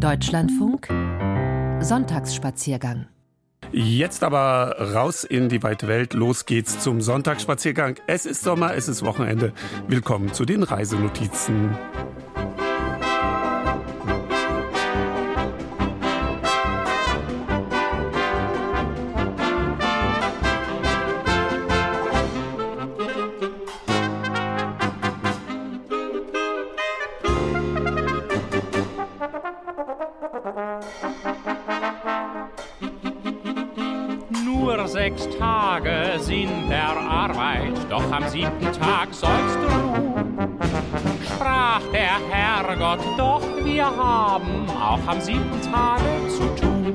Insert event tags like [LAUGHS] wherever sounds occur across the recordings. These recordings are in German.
Deutschlandfunk Sonntagsspaziergang Jetzt aber raus in die weite Welt. Los geht's zum Sonntagsspaziergang. Es ist Sommer, es ist Wochenende. Willkommen zu den Reisenotizen. Auch am siebten Tage zu tun.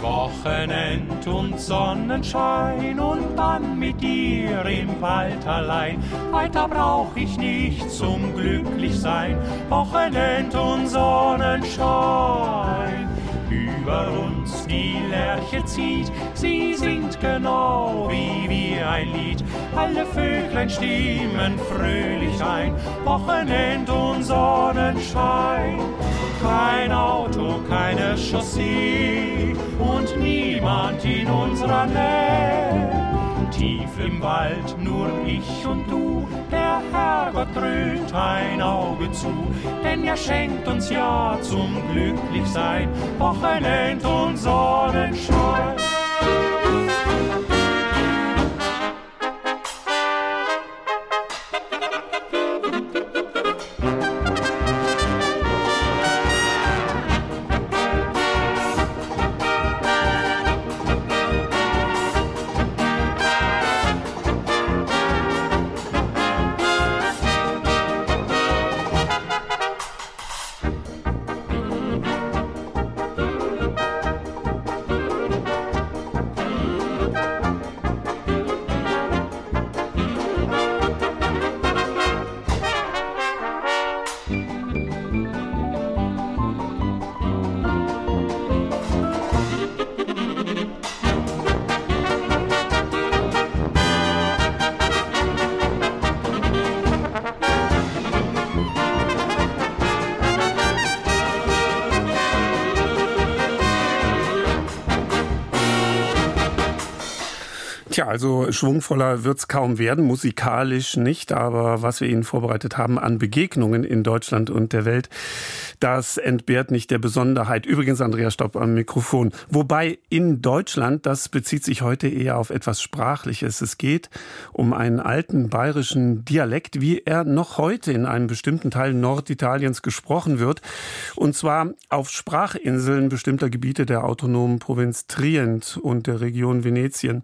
Wochenend und Sonnenschein und dann mit dir im Wald allein. Weiter brauch ich nicht zum Glücklichsein. Wochenend und Sonnenschein über uns Lerche zieht. Sie singt genau wie wir ein Lied. Alle Vöglein stimmen fröhlich ein. Wochenend und Sonnenschein. Kein Auto, keine Chaussee und niemand in unserer Nähe. Tief im Wald nur ich und du, Herrgott dröhnt ein Auge zu, denn er schenkt uns ja zum Glücklichsein Wochenend und Sonnenschein. Tja, also schwungvoller wird's kaum werden, musikalisch nicht, aber was wir Ihnen vorbereitet haben an Begegnungen in Deutschland und der Welt, das entbehrt nicht der Besonderheit. Übrigens Andrea Stopp am Mikrofon. Wobei in Deutschland, das bezieht sich heute eher auf etwas Sprachliches. Es geht um einen alten bayerischen Dialekt, wie er noch heute in einem bestimmten Teil Norditaliens gesprochen wird. Und zwar auf Sprachinseln bestimmter Gebiete der autonomen Provinz Trient und der Region Venetien.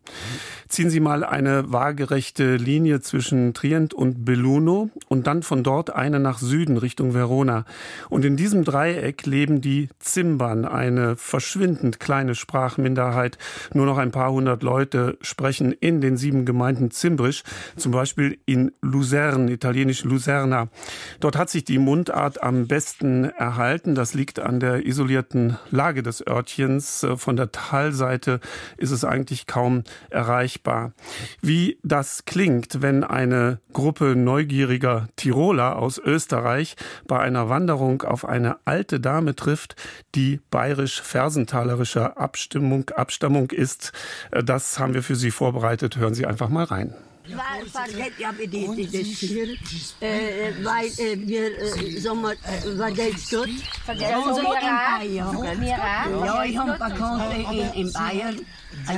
Ziehen Sie mal eine waagerechte Linie zwischen Trient und Belluno und dann von dort eine nach Süden Richtung Verona. Und in diesem Dreieck leben die Zimbern, eine verschwindend kleine Sprachminderheit. Nur noch ein paar hundert Leute sprechen in den sieben Gemeinden Zimbrisch, zum Beispiel in Luzern, italienisch Luzerna. Dort hat sich die Mundart am besten erhalten. Das liegt an der isolierten Lage des Örtchens. Von der Talseite ist es eigentlich kaum erreichbar. Wie das klingt, wenn eine Gruppe neugieriger Tiroler aus Österreich bei einer Wanderung auf eine alte Dame trifft, die bayerisch-fersentalerischer Abstimmung, Abstammung ist. Äh, das haben wir für Sie vorbereitet. Hören Sie einfach mal rein. Vergeet ja bitte das hier, äh, weil äh, wir äh, sommer, äh, vergeet gut. Vergeet onze in Ja, ich habe Bekannte in, in Bayern.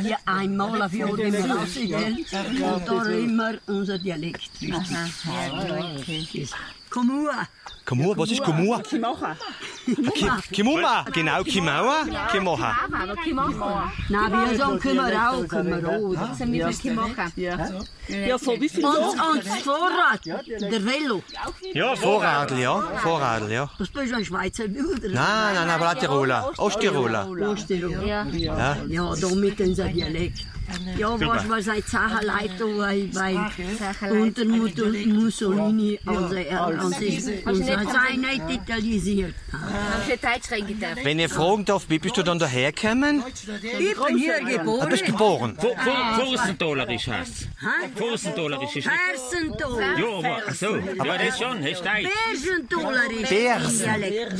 Hier einmal auf Jahr im und da immer unser Dialekt. Komm her. Kimua, was ist Kimua? Kimocha. Kimuma, genau, Kimaua, Kimocha. Nein, wir sagen Kimerau, Kimerau. Das sind wir Kimocha. Ja. Ja, von wie viel Und, das Vorrat, der Velo. Ja, Vorradl, ja, Vorradl, ja. Das bist ein Schweizer Bruder. Nein, nein, nein, aber Tiroler, Osttiroler. Osttiroler. Ja. Ja. Da mit unser Dialekt. Ja, was war seine Sacherleitung bei, bei unter Mussolini, also er und sich und nicht italisiert. Wenn ihr fragen darf, wie bist du dann dahergekommen? Ich bin hier Du geboren. bist geboren. Fußendolerisch heißt Fußendolerisch ist Herzentor. Ja, aber so. Ja, das schon, das steigt. Bergentoler ist Bersen. Dialekt.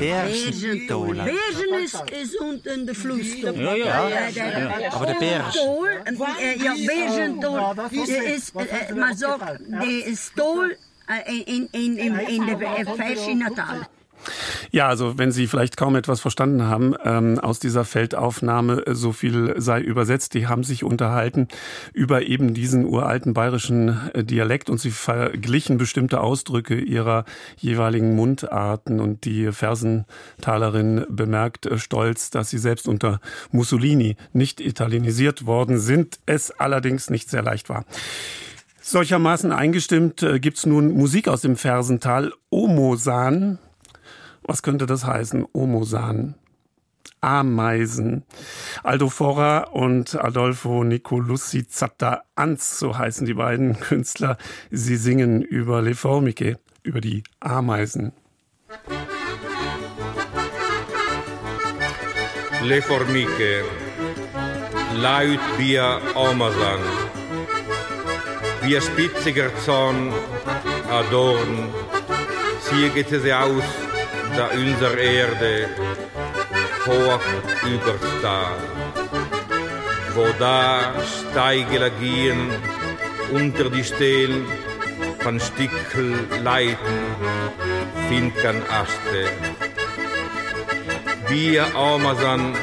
Bergentoler. Bersen. Ist unten der Fluss. Ja, ja. Aber der Berg. Stol, äh, ja, Bergentoler, der ist, äh, man sagt, der ist Stol äh, in, in, in, in der verschiedenen Tal. Ja, also wenn Sie vielleicht kaum etwas verstanden haben ähm, aus dieser Feldaufnahme, äh, so viel sei übersetzt. Die haben sich unterhalten über eben diesen uralten bayerischen äh, Dialekt und sie verglichen bestimmte Ausdrücke ihrer jeweiligen Mundarten. Und die Fersentalerin bemerkt äh, stolz, dass sie selbst unter Mussolini nicht italienisiert worden sind, es allerdings nicht sehr leicht war. Solchermaßen eingestimmt äh, gibt's nun Musik aus dem Fersental. Omosan was könnte das heißen? Omosan. Ameisen. Aldo Fora und Adolfo Nicolussi Zatta Anz, so heißen die beiden [LAUGHS] Künstler. Sie singen über Le Formiche, über die Ameisen. Le formiche, laut via Amazon, wie spitziger Zorn adorn, zieget sie aus, da unser Erde hoch übersta, wo da Steigele gehen unter die Stelen von Stickel leiten, find Aste. Wir Amazon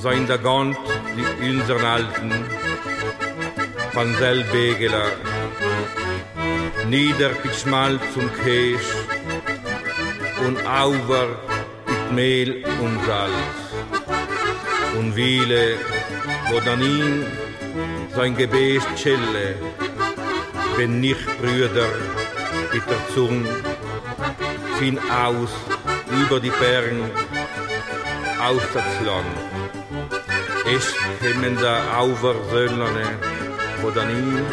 sein der Gant die unseren Alten von Selbegeler nieder mit Schmalz und Käse und auver mit Mehl und Salz und Wiele, wo dann ihn sein Gebet schelle, wenn nicht Brüder mit der Zunge fin aus über die Berge aus das Land. Es kommen da auver Söllerne, wo dann ihn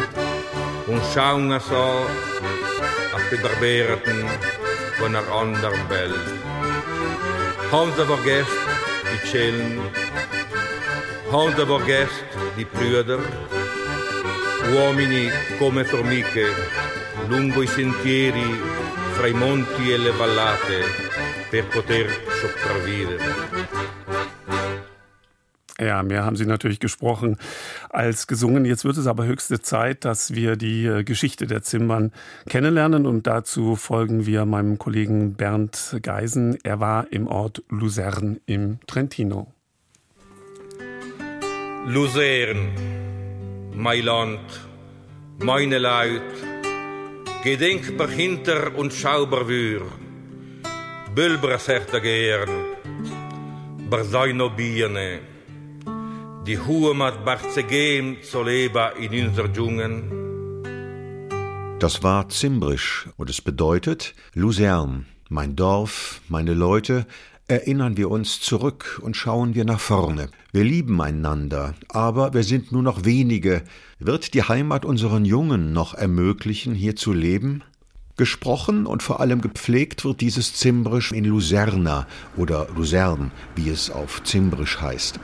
und schauen so auf die Barberten von einer anderen Welt. Haben sie vergessen die Chellen, haben sie vergessen die Brüder, uomini come formiche, lungo i sentieri, fra i monti e le vallate, per poter sopravvivere. Ja, mehr haben Sie natürlich gesprochen als gesungen. Jetzt wird es aber höchste Zeit, dass wir die äh, Geschichte der Zimbern kennenlernen und dazu folgen wir meinem Kollegen Bernd Geisen. Er war im Ort Luzern im Trentino. Luzern, mein Land, meine Leut, gedenkbar hinter und schaubar wir, Bülbra sagt er gern, Barzaino Biene, die Hohe mat Barzegem zu leben in unser Dschungen. Das war Zimbrisch und es bedeutet Luzern, mein Dorf, meine Leute, erinnern wir uns zurück und schauen wir nach vorne. Wir lieben einander, aber wir sind nur noch wenige. Wird die Heimat unseren Jungen noch ermöglichen, hier zu leben? Gesprochen und vor allem gepflegt wird dieses Zimbrisch in Luzerna oder Luzern, wie es auf Zimbrisch heißt.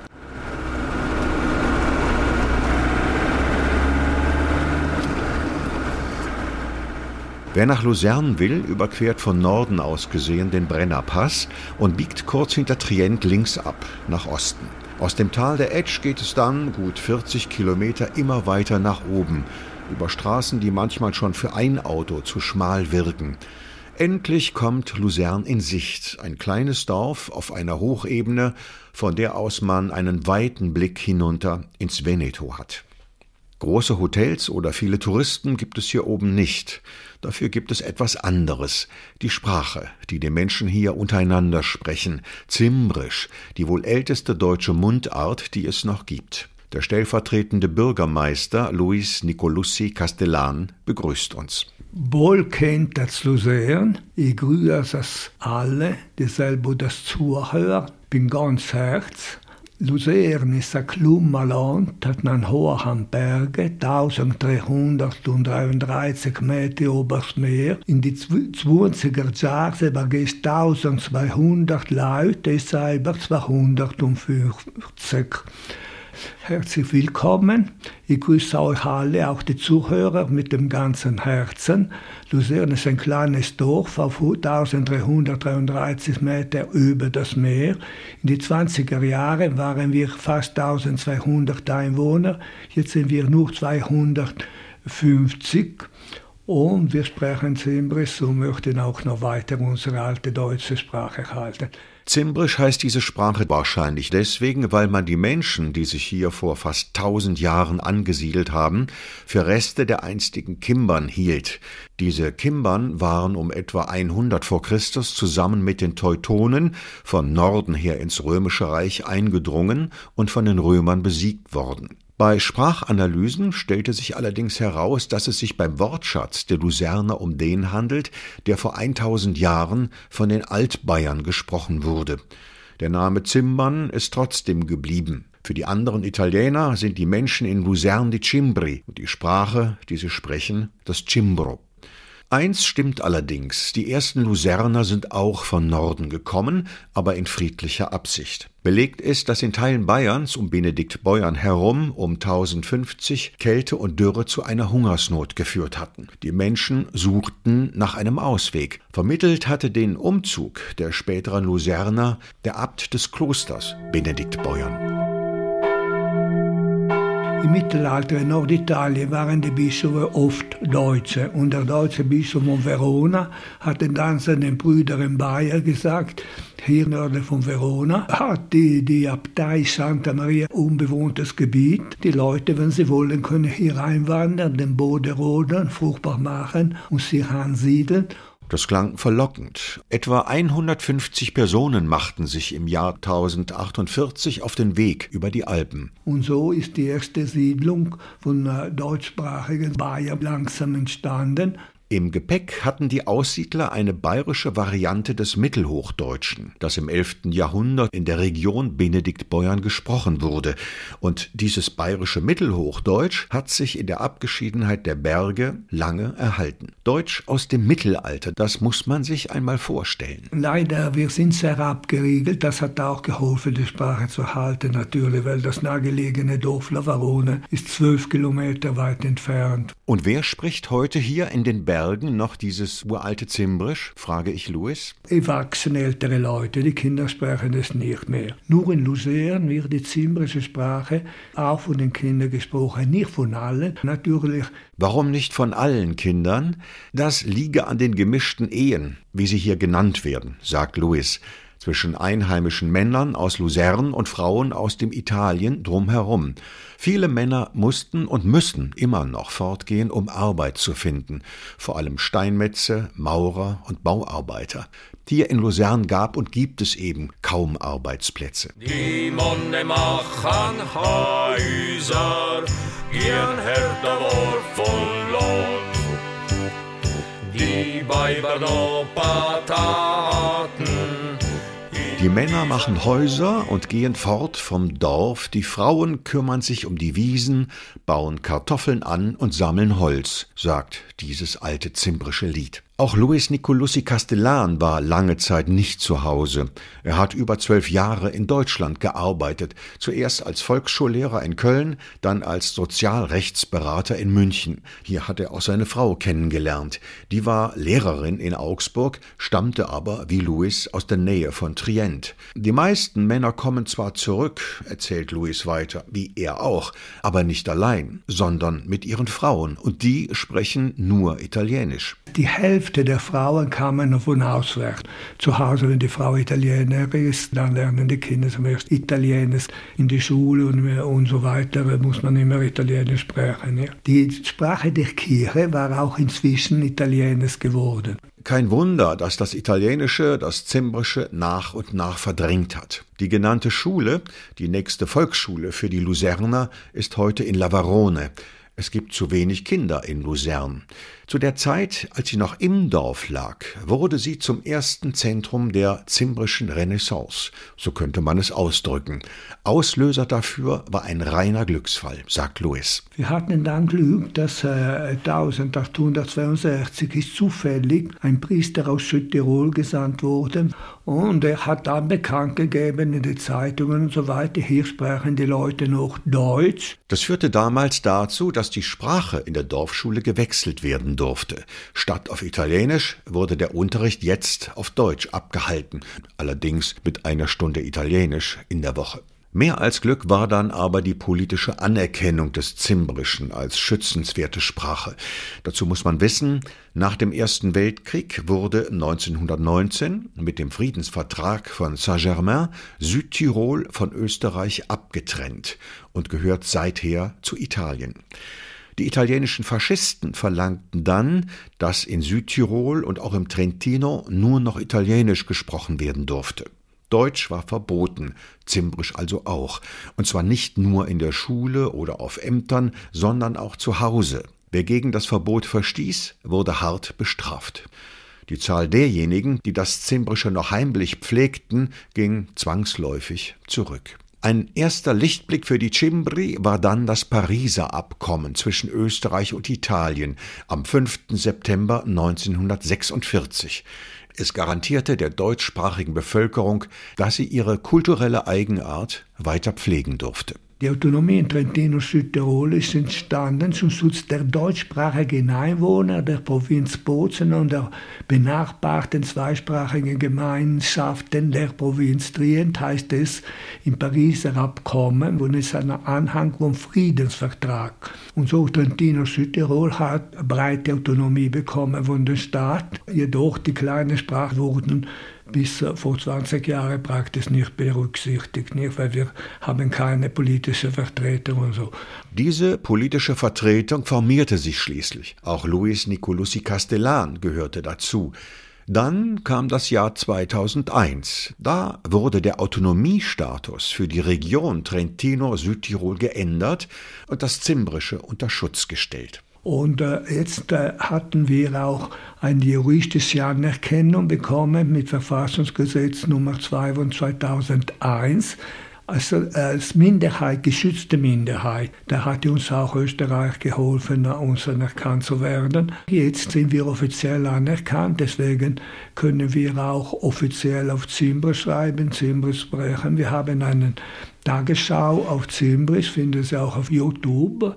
Wer nach Luzern will, überquert von Norden aus gesehen den Brennerpass und biegt kurz hinter Trient links ab, nach Osten. Aus dem Tal der Etsch geht es dann, gut 40 Kilometer, immer weiter nach oben, über Straßen, die manchmal schon für ein Auto zu schmal wirken. Endlich kommt Luzern in Sicht, ein kleines Dorf auf einer Hochebene, von der aus man einen weiten Blick hinunter ins Veneto hat. Große Hotels oder viele Touristen gibt es hier oben nicht. Dafür gibt es etwas anderes. Die Sprache, die die Menschen hier untereinander sprechen. Zimbrisch, die wohl älteste deutsche Mundart, die es noch gibt. Der stellvertretende Bürgermeister Luis Nicolussi Castellan begrüßt uns. Wohlkennt das Luzern. Ich grüße das alle, dieselbe das Zuhörer. Bin ganz herz. Luzern ist ein Klummerland, hat einen hohen Berge, 1333 Meter oberst Meer. In die 20er Jahren waren es 1200 Leute, es selber 250. Herzlich willkommen. Ich grüße euch alle, auch die Zuhörer, mit dem ganzen Herzen. Luzern ist ein kleines Dorf auf 1333 Meter über das Meer. In den 20er Jahren waren wir fast 1200 Einwohner. Jetzt sind wir nur 250. Und wir sprechen Zimbris und möchten auch noch weiter unsere alte deutsche Sprache halten. Zimbrisch heißt diese Sprache wahrscheinlich deswegen, weil man die Menschen, die sich hier vor fast tausend Jahren angesiedelt haben, für Reste der einstigen Kimbern hielt. Diese Kimbern waren um etwa 100 vor Christus zusammen mit den Teutonen von Norden her ins Römische Reich eingedrungen und von den Römern besiegt worden. Bei Sprachanalysen stellte sich allerdings heraus, dass es sich beim Wortschatz der Luzerner um den handelt, der vor 1000 Jahren von den Altbayern gesprochen wurde. Der Name Zimbern ist trotzdem geblieben. Für die anderen Italiener sind die Menschen in Luzern die Cimbri und die Sprache, die sie sprechen, das Cimbro. Eins stimmt allerdings, die ersten Luzerner sind auch von Norden gekommen, aber in friedlicher Absicht. Belegt ist, dass in Teilen Bayerns um Benedikt Beuern herum um 1050 Kälte und Dürre zu einer Hungersnot geführt hatten. Die Menschen suchten nach einem Ausweg. Vermittelt hatte den Umzug der späteren Luzerner der Abt des Klosters, Benedikt Beuern. Im Mittelalter in Norditalien waren die Bischöfe oft Deutsche und der deutsche Bischof von Verona hat dann seinen Brüdern Bayer gesagt, hier nördlich von Verona hat die, die Abtei Santa Maria unbewohntes Gebiet. Die Leute, wenn sie wollen, können hier einwandern, den Boden roden, fruchtbar machen und sich ansiedeln. Das klang verlockend. Etwa 150 Personen machten sich im Jahr 1048 auf den Weg über die Alpen. Und so ist die erste Siedlung von deutschsprachigen Bayern langsam entstanden. Im Gepäck hatten die Aussiedler eine bayerische Variante des Mittelhochdeutschen, das im 11. Jahrhundert in der Region Benediktbeuern gesprochen wurde. Und dieses bayerische Mittelhochdeutsch hat sich in der Abgeschiedenheit der Berge lange erhalten. Deutsch aus dem Mittelalter, das muss man sich einmal vorstellen. Leider, wir sind sehr abgeriegelt. Das hat auch geholfen, die Sprache zu halten, natürlich, weil das nahegelegene Dorf Lavarone ist zwölf Kilometer weit entfernt. Und wer spricht heute hier in den Bergen noch dieses uralte Zimbrisch, frage ich Louis. Erwachsene ältere Leute, die Kinder sprechen es nicht mehr. Nur in Luzern wird die zimbrische Sprache auch von den Kindern gesprochen, nicht von allen, natürlich. Warum nicht von allen Kindern? Das liege an den gemischten Ehen, wie sie hier genannt werden, sagt Louis zwischen einheimischen Männern aus Luzern und Frauen aus dem Italien drumherum. Viele Männer mussten und müssen immer noch fortgehen, um Arbeit zu finden, vor allem Steinmetze, Maurer und Bauarbeiter. Hier in Luzern gab und gibt es eben kaum Arbeitsplätze. Die Monne machen Häuser, gern härter und Lohn. Die Weiber noch Pataten, die Männer machen Häuser und gehen fort vom Dorf, die Frauen kümmern sich um die Wiesen, bauen Kartoffeln an und sammeln Holz, sagt dieses alte zimbrische Lied. Auch Luis Nicolussi Castellan war lange Zeit nicht zu Hause. Er hat über zwölf Jahre in Deutschland gearbeitet, zuerst als Volksschullehrer in Köln, dann als Sozialrechtsberater in München. Hier hat er auch seine Frau kennengelernt. Die war Lehrerin in Augsburg, stammte aber, wie Luis, aus der Nähe von Trient. Die meisten Männer kommen zwar zurück, erzählt Luis weiter, wie er auch, aber nicht allein, sondern mit ihren Frauen, und die sprechen nur Italienisch. Die Hälfte Hälfte der Frauen kamen von auswärts. Zu Hause, wenn die Frau Italiener ist, dann lernen die Kinder zum ersten Italienisch. In die Schule und, und so weiter muss man immer Italienisch sprechen. Ja. Die Sprache der Kirche war auch inzwischen Italienisch geworden. Kein Wunder, dass das Italienische das Zimbrische nach und nach verdrängt hat. Die genannte Schule, die nächste Volksschule für die Luzerner, ist heute in Lavarone. Es gibt zu wenig Kinder in Luzern. Zu der Zeit, als sie noch im Dorf lag, wurde sie zum ersten Zentrum der zimbrischen Renaissance, so könnte man es ausdrücken. Auslöser dafür war ein reiner Glücksfall, sagt Louis. Wir hatten dann Glück, dass äh, 1862 ist zufällig ein Priester aus Südtirol gesandt wurde und er hat dann bekannt gegeben in den Zeitungen und so weiter, hier sprechen die Leute noch Deutsch. Das führte damals dazu, dass die Sprache in der Dorfschule gewechselt werden durfte. Statt auf Italienisch wurde der Unterricht jetzt auf Deutsch abgehalten, allerdings mit einer Stunde Italienisch in der Woche. Mehr als Glück war dann aber die politische Anerkennung des Zimbrischen als schützenswerte Sprache. Dazu muss man wissen, nach dem Ersten Weltkrieg wurde 1919 mit dem Friedensvertrag von Saint-Germain Südtirol von Österreich abgetrennt und gehört seither zu Italien. Die italienischen Faschisten verlangten dann, dass in Südtirol und auch im Trentino nur noch Italienisch gesprochen werden durfte. Deutsch war verboten, Zimbrisch also auch, und zwar nicht nur in der Schule oder auf Ämtern, sondern auch zu Hause. Wer gegen das Verbot verstieß, wurde hart bestraft. Die Zahl derjenigen, die das Zimbrische noch heimlich pflegten, ging zwangsläufig zurück. Ein erster Lichtblick für die Cimbri war dann das Pariser Abkommen zwischen Österreich und Italien am 5. September 1946. Es garantierte der deutschsprachigen Bevölkerung, dass sie ihre kulturelle Eigenart weiter pflegen durfte. Die Autonomie in Trentino Südtirol ist entstanden zum Schutz der deutschsprachigen Einwohner der Provinz Bozen und der benachbarten zweisprachigen Gemeinschaften der Provinz Trient, heißt es im Pariser Abkommen, und es ist ein Anhang vom Friedensvertrag. Und so Trentino Südtirol hat breite Autonomie bekommen von der Staat, jedoch die kleinen Sprachen wurden bis vor 20 Jahren praktisch nicht berücksichtigt, nicht, weil wir haben keine politische Vertretung und so. Diese politische Vertretung formierte sich schließlich. Auch Luis Nicolussi Castellan gehörte dazu. Dann kam das Jahr 2001. Da wurde der Autonomiestatus für die Region Trentino-Südtirol geändert und das Zimbrische unter Schutz gestellt. Und äh, jetzt äh, hatten wir auch eine juristische Anerkennung bekommen mit Verfassungsgesetz Nummer 2 von 2001 also als Minderheit, geschützte Minderheit. Da hat uns auch Österreich geholfen, uns anerkannt zu werden. Jetzt sind wir offiziell anerkannt, deswegen können wir auch offiziell auf Zimbra schreiben, Zimbra sprechen. Wir haben eine Tagesschau auf Zimbris, finden Sie auch auf YouTube.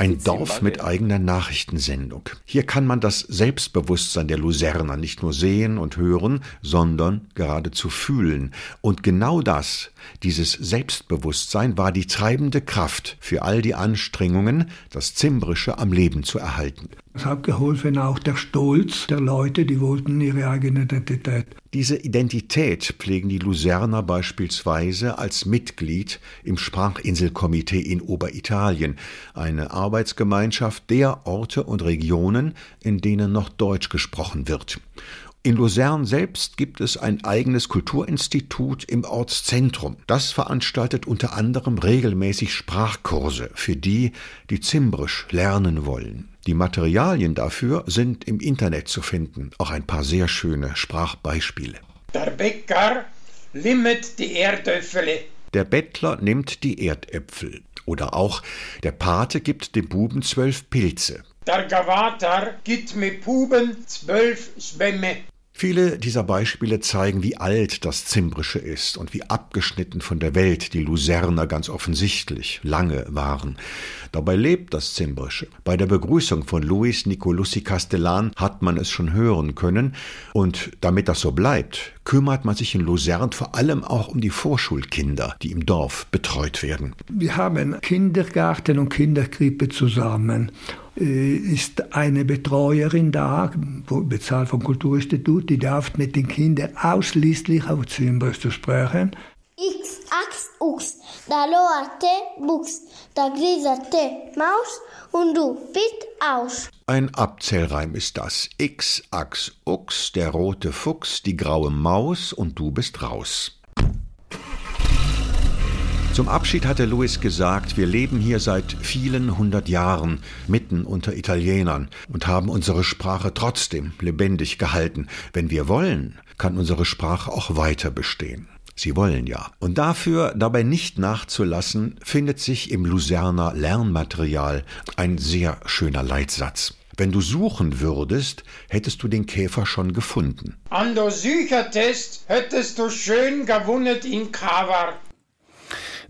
Ein Dorf mit eigener Nachrichtensendung. Hier kann man das Selbstbewusstsein der Luzerner nicht nur sehen und hören, sondern geradezu fühlen. Und genau das, dieses Selbstbewusstsein, war die treibende Kraft für all die Anstrengungen, das Zimbrische am Leben zu erhalten. Es hat geholfen auch der Stolz der Leute, die wollten ihre eigene Identität. Diese Identität pflegen die Luzerner beispielsweise als Mitglied im Sprachinselkomitee in Oberitalien, eine Arbeitsgemeinschaft der Orte und Regionen, in denen noch Deutsch gesprochen wird. In Luzern selbst gibt es ein eigenes Kulturinstitut im Ortszentrum. Das veranstaltet unter anderem regelmäßig Sprachkurse für die, die Zimbrisch lernen wollen. Die Materialien dafür sind im Internet zu finden, auch ein paar sehr schöne Sprachbeispiele. Der Bäcker limmet die Erdäpfel. Der Bettler nimmt die Erdäpfel. Oder auch der Pate gibt dem Buben zwölf Pilze. Der Gavater gibt mir Puben zwölf Schwämme. Viele dieser Beispiele zeigen, wie alt das Zimbrische ist und wie abgeschnitten von der Welt die Luzerner ganz offensichtlich lange waren. Dabei lebt das Zimbrische. Bei der Begrüßung von Luis Nicolussi Castellan hat man es schon hören können und damit das so bleibt, kümmert man sich in Luzern vor allem auch um die Vorschulkinder, die im Dorf betreut werden. Wir haben Kindergarten und Kinderkrippe zusammen ist eine Betreuerin da, bezahlt vom Kulturinstitut, die darf mit den Kindern ausschließlich auf Zimbers zu sprechen. X, Axt Ux, da loate Bux, da grisate Maus und du bist aus. Ein Abzählreim ist das. X, Ax, Ux, der rote Fuchs, die graue Maus und du bist raus. Zum Abschied hatte Louis gesagt, wir leben hier seit vielen hundert Jahren mitten unter Italienern und haben unsere Sprache trotzdem lebendig gehalten. Wenn wir wollen, kann unsere Sprache auch weiter bestehen. Sie wollen ja. Und dafür, dabei nicht nachzulassen, findet sich im Luzerner Lernmaterial ein sehr schöner Leitsatz. Wenn du suchen würdest, hättest du den Käfer schon gefunden. An der Süchertest hättest du schön gewunnet in Kavar.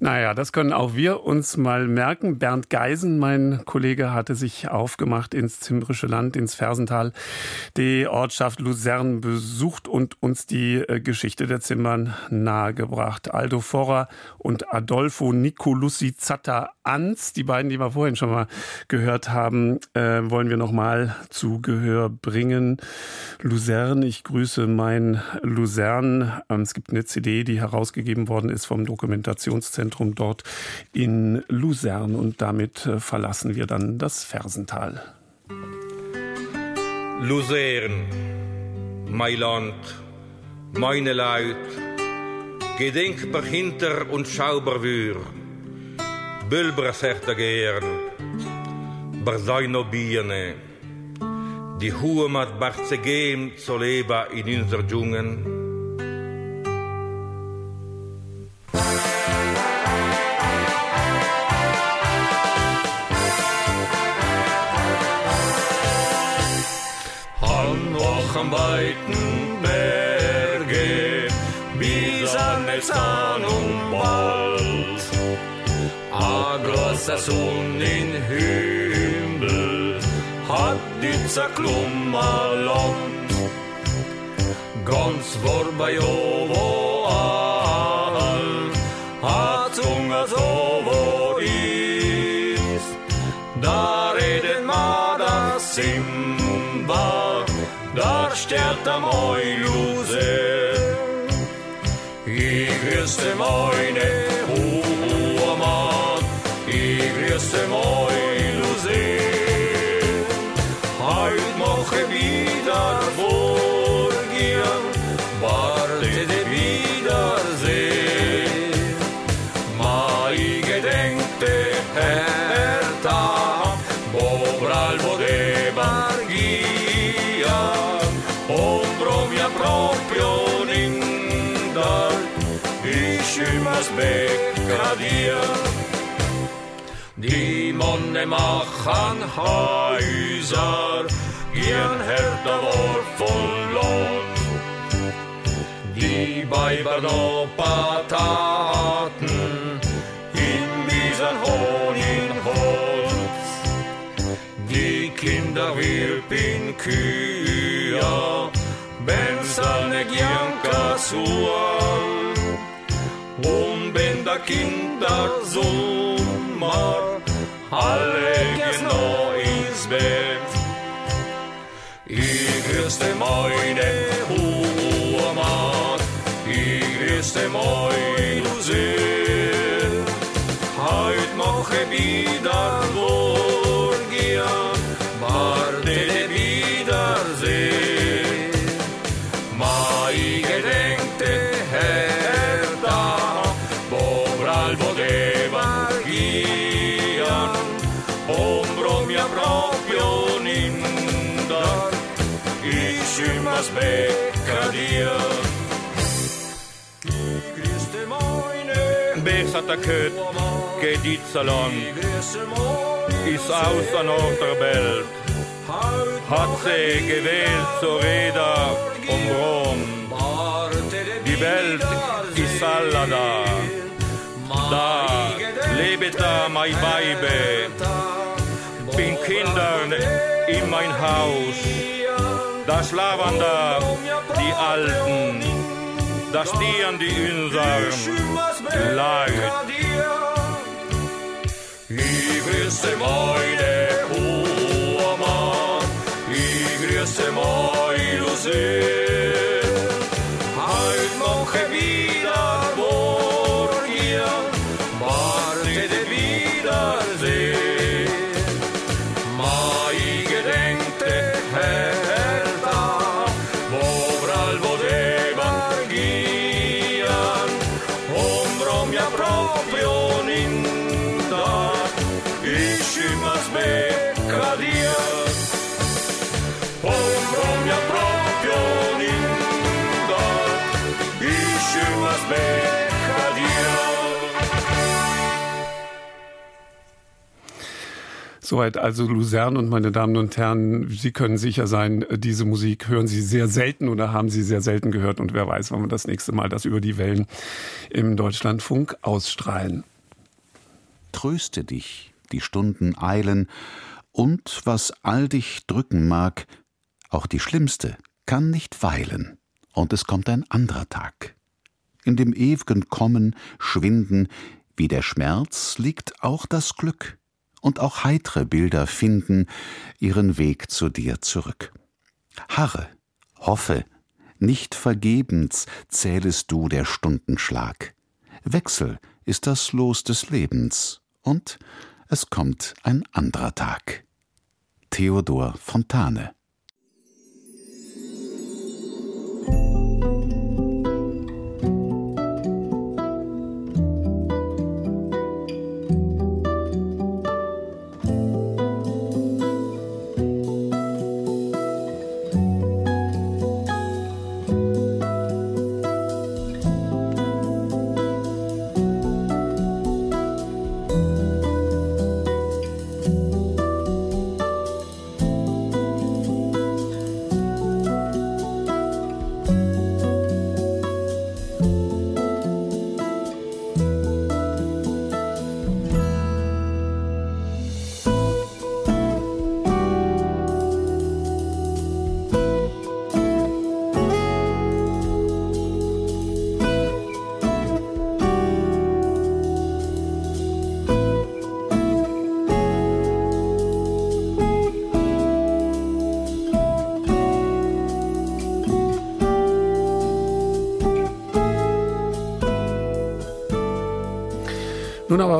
Naja, das können auch wir uns mal merken. Bernd Geisen, mein Kollege, hatte sich aufgemacht ins Zimbrische Land, ins Fersental, die Ortschaft Luzern besucht und uns die äh, Geschichte der Zimmern nahegebracht. Aldo Forrer und Adolfo Nicolussi Zatta Ans, die beiden, die wir vorhin schon mal gehört haben, äh, wollen wir noch mal zu Gehör bringen. Luzern, ich grüße mein Luzern. Ähm, es gibt eine CD, die herausgegeben worden ist vom Dokumentationszentrum Zentrum dort in Luzern. Und damit äh, verlassen wir dann das Fersental. Luzern, mein Land, meine Leut, gedenkbar hinter und schaubar wir, Bülber sagt er gern, Barzaino Biene, die Hohe mat Barzegem zu leben in unser Dschungen, weiten Berge bis an el Zahn und bald. A großer Sonn in Himmel hat die Zaklumma Land. Ganz vor bei Ovo all hat unga so da steht am Euluse. Ich becca dir. Die Monne machen Häuser, ihren Hertha war voll Lohn. Die Weiber noch Pataten, in diesen Honigholz. Die Kinder wirpen Kühe, Bensane Gianca sual. Und wenn der Kinder Sommer, alle noch ins Bett. Ich grüßte meine Mann, ich grüßte meine See. Heut mache wieder Kött, geht die Salon, ist außer Norderwelt, hat sie gewählt zur Rede um Rom. Die Welt ist alla da, da lebet da mein Weibe, bin Kindern in mein Haus, da schlafen da die Alten, da stehen die Unseren leid. Ich grüße meine Soweit also Luzern und meine Damen und Herren, Sie können sicher sein, diese Musik hören Sie sehr selten oder haben Sie sehr selten gehört und wer weiß, wann wir das nächste Mal das über die Wellen im Deutschlandfunk ausstrahlen. Tröste dich die Stunden eilen, und was all dich drücken mag, auch die schlimmste kann nicht weilen, und es kommt ein anderer Tag. In dem ew'gen Kommen, Schwinden, wie der Schmerz liegt auch das Glück, und auch heitre Bilder finden ihren Weg zu dir zurück. Harre, hoffe, nicht vergebens zählest du der Stundenschlag. Wechsel ist das Los des Lebens, und es kommt ein anderer Tag. Theodor Fontane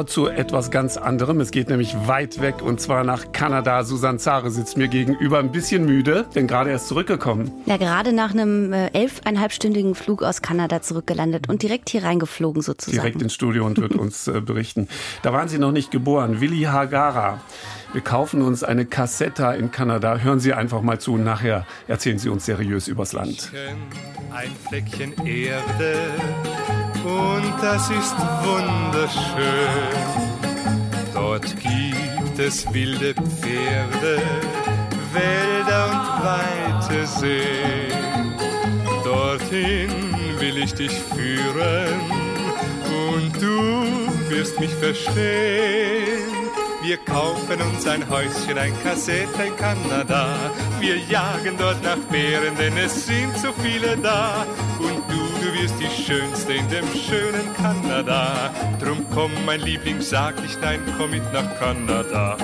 Aber zu etwas ganz anderem. Es geht nämlich weit weg und zwar nach Kanada. Susanne Zare sitzt mir gegenüber, ein bisschen müde, denn gerade erst zurückgekommen. Ja, gerade nach einem äh, elfeinhalbstündigen Flug aus Kanada zurückgelandet und direkt hier reingeflogen sozusagen. Direkt ins Studio und wird [LAUGHS] uns äh, berichten. Da waren Sie noch nicht geboren. Willi Hagara. Wir kaufen uns eine Kassetta in Kanada. Hören Sie einfach mal zu und nachher erzählen Sie uns seriös übers Land. Ein Fleckchen Erde und das ist wunderschön. Dort gibt es wilde Pferde, Wälder und weite Seen. Dorthin will ich dich führen und du wirst mich verstehen. Wir kaufen uns ein Häuschen, ein Kassett in Kanada. Wir jagen dort nach Bären, denn es sind so viele da. Und du, du wirst die Schönste in dem schönen Kanada. Drum komm, mein Liebling, sag nicht nein, komm mit nach Kanada.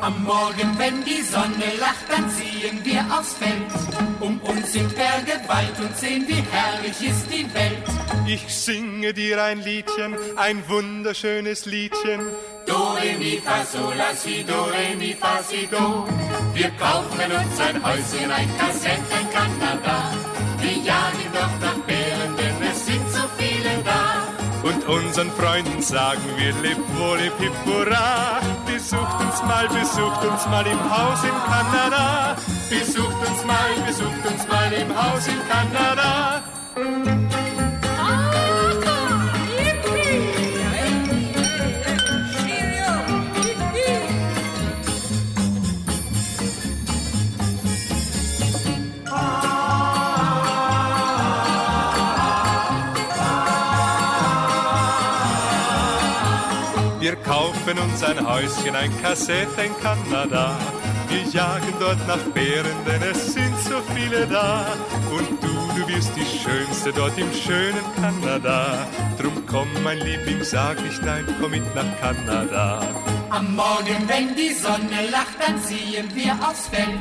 Am Morgen, wenn die Sonne lacht, dann ziehen wir aufs Feld. Um uns sind Berge weit und sehen, wie herrlich ist die Welt. Ich singe dir ein Liedchen, ein wunderschönes Liedchen. Do, re, mi, fa, sol, la, si, do, re, mi, fa, si, do. Wir kaufen uns ein Häuschen, ein Kassett in Kanada. Wir jagen doch nach Bären, Und unseren Freunden sagen wir leb wohl, leb hip, hurra. Besucht uns mal, besucht uns mal im Haus in Kanada. Besucht uns mal, besucht uns mal im Haus in Kanada. Wir kaufen uns ein Häuschen, ein Kassett in Kanada. Wir jagen dort nach Bären, denn es sind so viele da. Und du, du wirst die Schönste dort im schönen Kanada. Drum komm, mein Liebling, sag nicht nein, komm mit nach Kanada. Am Morgen, wenn die Sonne lacht, dann ziehen wir aufs Feld.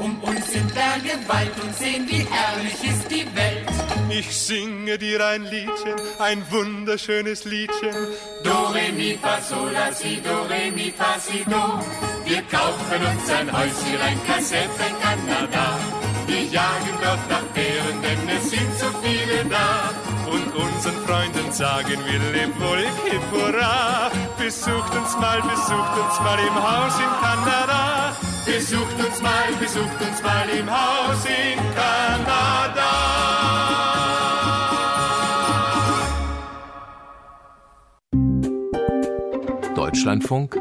Um uns sind Berge weit und sehen, wie herrlich ist die Welt. Ich singe dir ein Liedchen, ein wunderschönes Liedchen. Do, re, mi, fa, sol, la, si, do, re, mi, fa, si, do. Wir kaufen uns ein Häuschen, ein Kassett in Kanada. Wir jagen dort nach Bären, denn es sind so viele da. Und unseren Freunden sagen wir leb wohl, hip, hurra. Besucht uns mal, besucht uns mal im Haus in Kanada. Besucht uns mal, besucht uns mal im Haus in Kanada. Deutschlandfunk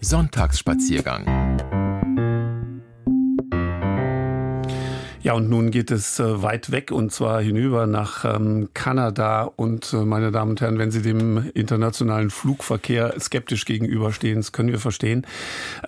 Sonntagsspaziergang. Ja, und nun geht es äh, weit weg und zwar hinüber nach ähm, Kanada. Und äh, meine Damen und Herren, wenn Sie dem internationalen Flugverkehr skeptisch gegenüberstehen, das können wir verstehen.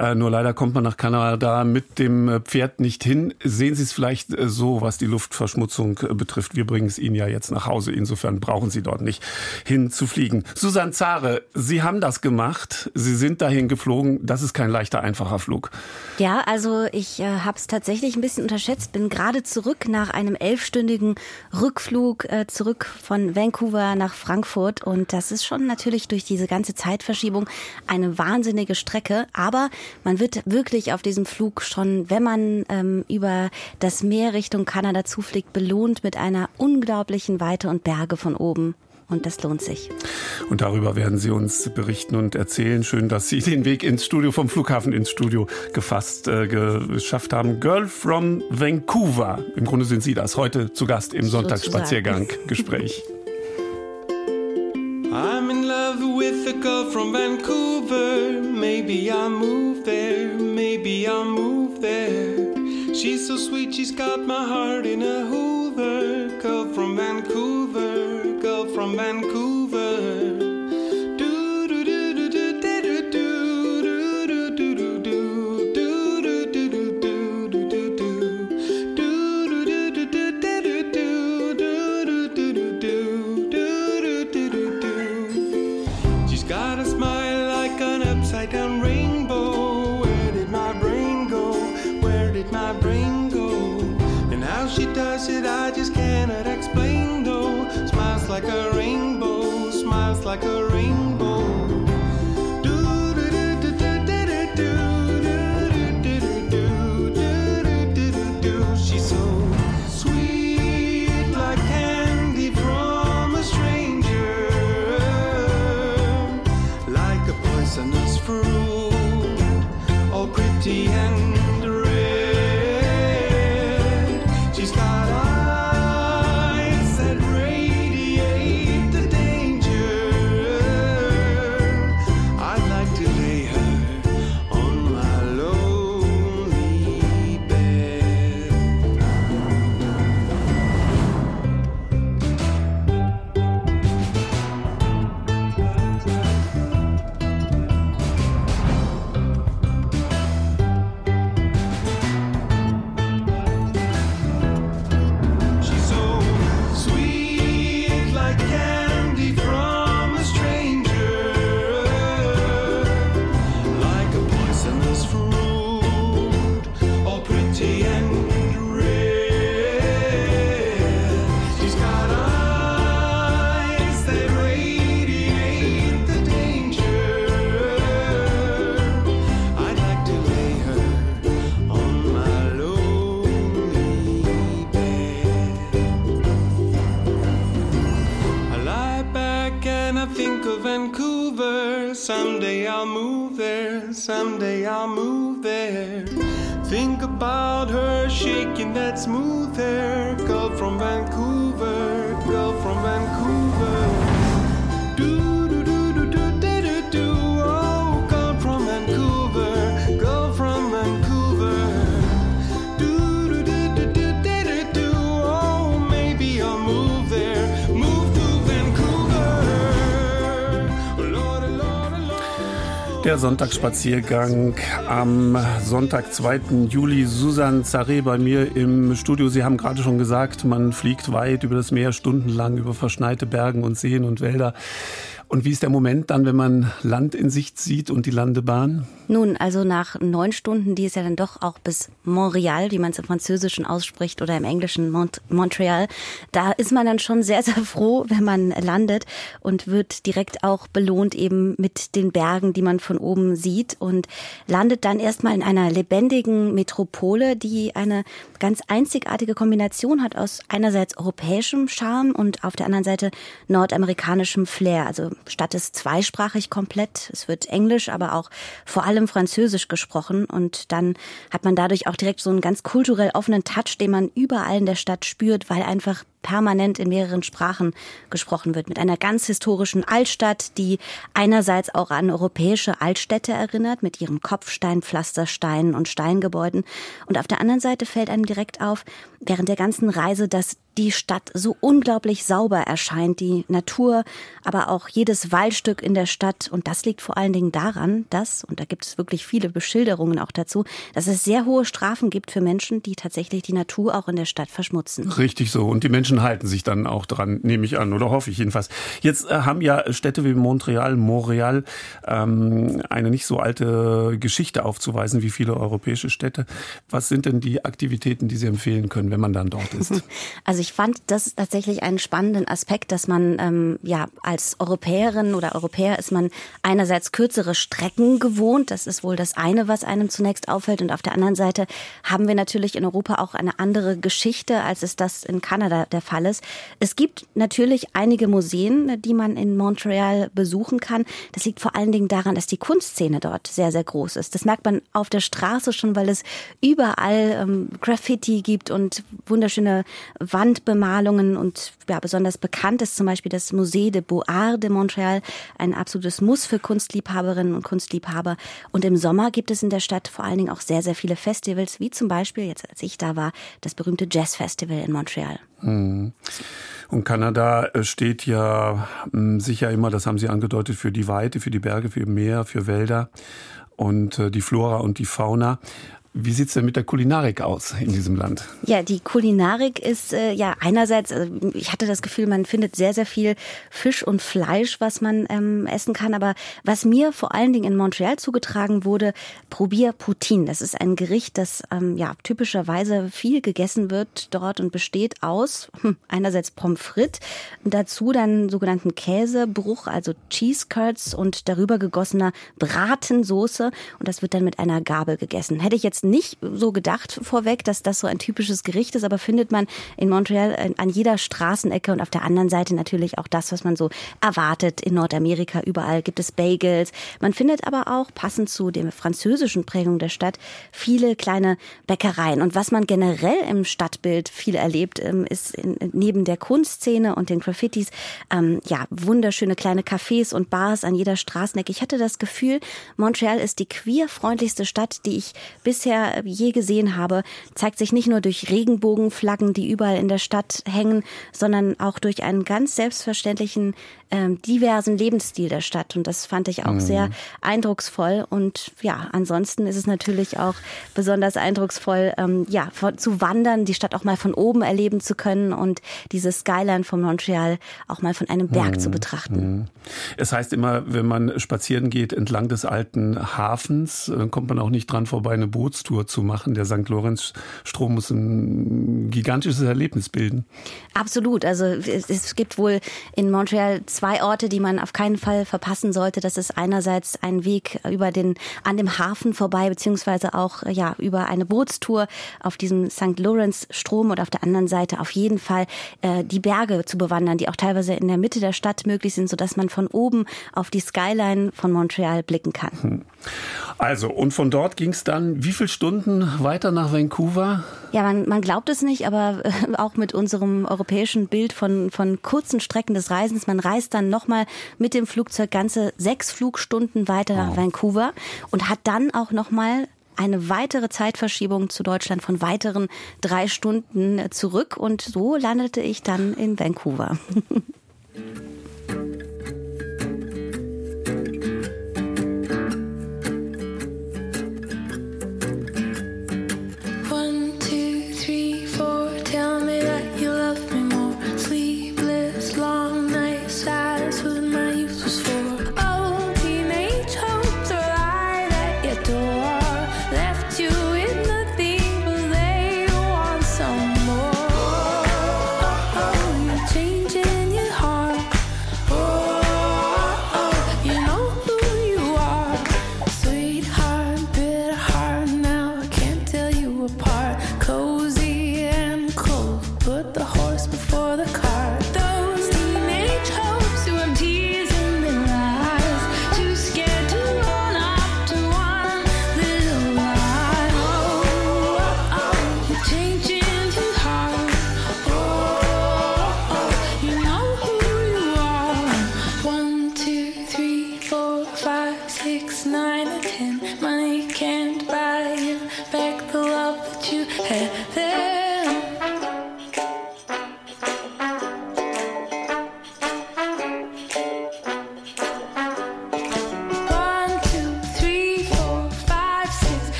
Äh, nur leider kommt man nach Kanada mit dem äh, Pferd nicht hin. Sehen Sie es vielleicht äh, so, was die Luftverschmutzung äh, betrifft. Wir bringen es Ihnen ja jetzt nach Hause. Insofern brauchen Sie dort nicht hinzufliegen. Susanne Zare, Sie haben das gemacht. Sie sind dahin geflogen. Das ist kein leichter, einfacher Flug. Ja, also ich äh, habe es tatsächlich ein bisschen unterschätzt. Bin gerade gerade zurück nach einem elfstündigen Rückflug äh, zurück von Vancouver nach Frankfurt. Und das ist schon natürlich durch diese ganze Zeitverschiebung eine wahnsinnige Strecke. Aber man wird wirklich auf diesem Flug schon, wenn man ähm, über das Meer Richtung Kanada zufliegt, belohnt mit einer unglaublichen Weite und Berge von oben. Und das lohnt sich. Und darüber werden Sie uns berichten und erzählen. Schön, dass Sie den Weg ins Studio vom Flughafen ins Studio gefasst äh, geschafft haben. Girl from Vancouver. Im Grunde sind Sie das heute zu Gast im Sonntagsspaziergang-Gespräch. [LAUGHS] I'm in love with a girl from Vancouver. Maybe I'll move there. Maybe I'll move there. She's so sweet, she's got my heart in a hoover. Girl from Vancouver. Girl from Sonntagsspaziergang am Sonntag, 2. Juli. Susan Zaré bei mir im Studio. Sie haben gerade schon gesagt, man fliegt weit über das Meer, stundenlang über verschneite Bergen und Seen und Wälder. Und wie ist der Moment dann, wenn man Land in Sicht sieht und die Landebahn? Nun, also nach neun Stunden, die es ja dann doch auch bis Montreal, wie man es im Französischen ausspricht, oder im Englischen Mont Montreal, da ist man dann schon sehr, sehr froh, wenn man landet und wird direkt auch belohnt eben mit den Bergen, die man von oben sieht und landet dann erstmal in einer lebendigen Metropole, die eine ganz einzigartige Kombination hat aus einerseits europäischem Charme und auf der anderen Seite nordamerikanischem Flair. Also Stadt ist zweisprachig komplett. Es wird Englisch, aber auch vor allem Französisch gesprochen. Und dann hat man dadurch auch direkt so einen ganz kulturell offenen Touch, den man überall in der Stadt spürt, weil einfach permanent in mehreren Sprachen gesprochen wird, mit einer ganz historischen Altstadt, die einerseits auch an europäische Altstädte erinnert, mit ihren Kopfstein, Pflastersteinen und Steingebäuden. Und auf der anderen Seite fällt einem direkt auf, während der ganzen Reise, dass die Stadt so unglaublich sauber erscheint, die Natur, aber auch jedes Waldstück in der Stadt. Und das liegt vor allen Dingen daran, dass, und da gibt es wirklich viele Beschilderungen auch dazu, dass es sehr hohe Strafen gibt für Menschen, die tatsächlich die Natur auch in der Stadt verschmutzen. Richtig so. Und die Menschen halten sich dann auch dran, nehme ich an, oder hoffe ich jedenfalls. Jetzt äh, haben ja Städte wie Montreal, Montreal ähm, eine nicht so alte Geschichte aufzuweisen wie viele europäische Städte. Was sind denn die Aktivitäten, die Sie empfehlen können, wenn man dann dort ist? [LAUGHS] Also ich fand das tatsächlich einen spannenden Aspekt, dass man ähm, ja als Europäerin oder Europäer ist man einerseits kürzere Strecken gewohnt. Das ist wohl das eine, was einem zunächst auffällt. Und auf der anderen Seite haben wir natürlich in Europa auch eine andere Geschichte, als es das in Kanada der Fall ist. Es gibt natürlich einige Museen, die man in Montreal besuchen kann. Das liegt vor allen Dingen daran, dass die Kunstszene dort sehr, sehr groß ist. Das merkt man auf der Straße schon, weil es überall ähm, Graffiti gibt und wunderschöne Wandbemalungen und ja, besonders bekannt ist zum Beispiel das Musée de Beaux-Arts de Montreal, ein absolutes Muss für Kunstliebhaberinnen und Kunstliebhaber. Und im Sommer gibt es in der Stadt vor allen Dingen auch sehr, sehr viele Festivals, wie zum Beispiel, jetzt als ich da war, das berühmte Jazz Festival in Montreal. Mhm. Und Kanada äh, steht ja hm, sicher immer, das haben Sie angedeutet, für die Weite, für die Berge, für Meer, für Wälder und äh, die Flora und die Fauna. Wie sieht's denn mit der Kulinarik aus in diesem Land? Ja, die Kulinarik ist äh, ja einerseits, äh, ich hatte das Gefühl, man findet sehr, sehr viel Fisch und Fleisch, was man ähm, essen kann. Aber was mir vor allen Dingen in Montreal zugetragen wurde, probier Poutine. Das ist ein Gericht, das ähm, ja typischerweise viel gegessen wird dort und besteht aus hm, einerseits Pommes frites, dazu dann sogenannten Käsebruch, also Cheese Curds und darüber gegossener Bratensoße. Und das wird dann mit einer Gabel gegessen. Hätte ich jetzt nicht so gedacht vorweg, dass das so ein typisches Gericht ist, aber findet man in Montreal an jeder Straßenecke und auf der anderen Seite natürlich auch das, was man so erwartet in Nordamerika. Überall gibt es Bagels. Man findet aber auch, passend zu der französischen Prägung der Stadt, viele kleine Bäckereien. Und was man generell im Stadtbild viel erlebt, ähm, ist neben der Kunstszene und den Graffitis, ähm, ja, wunderschöne kleine Cafés und Bars an jeder Straßenecke. Ich hatte das Gefühl, Montreal ist die queerfreundlichste Stadt, die ich bisher je gesehen habe, zeigt sich nicht nur durch Regenbogenflaggen, die überall in der Stadt hängen, sondern auch durch einen ganz selbstverständlichen ähm, diversen Lebensstil der Stadt. Und das fand ich auch mhm. sehr eindrucksvoll. Und ja, ansonsten ist es natürlich auch besonders eindrucksvoll, ähm, ja, von, zu wandern, die Stadt auch mal von oben erleben zu können und diese Skyline von Montreal auch mal von einem Berg mhm. zu betrachten. Mhm. Es heißt immer, wenn man spazieren geht entlang des alten Hafens, äh, kommt man auch nicht dran vorbei, eine Bootstour zu machen. Der St. Lorenz-Strom muss ein gigantisches Erlebnis bilden. Absolut. Also es, gibt wohl in Montreal zwei Orte, die man auf keinen Fall verpassen sollte. Das ist einerseits ein Weg über den, an dem Hafen vorbei, beziehungsweise auch, ja, über eine Bootstour auf diesem St. Lawrence Strom und auf der anderen Seite auf jeden Fall äh, die Berge zu bewandern, die auch teilweise in der Mitte der Stadt möglich sind, sodass man von oben auf die Skyline von Montreal blicken kann. Hm. Also, und von dort ging es dann wie viele Stunden weiter nach Vancouver? Ja, man, man glaubt es nicht, aber äh, auch mit unserem europäischen Bild von, von kurzen Strecken des Reisens, man reist dann nochmal mit dem Flugzeug ganze sechs Flugstunden weiter nach oh. Vancouver und hat dann auch nochmal eine weitere Zeitverschiebung zu Deutschland von weiteren drei Stunden zurück und so landete ich dann in Vancouver. [LAUGHS]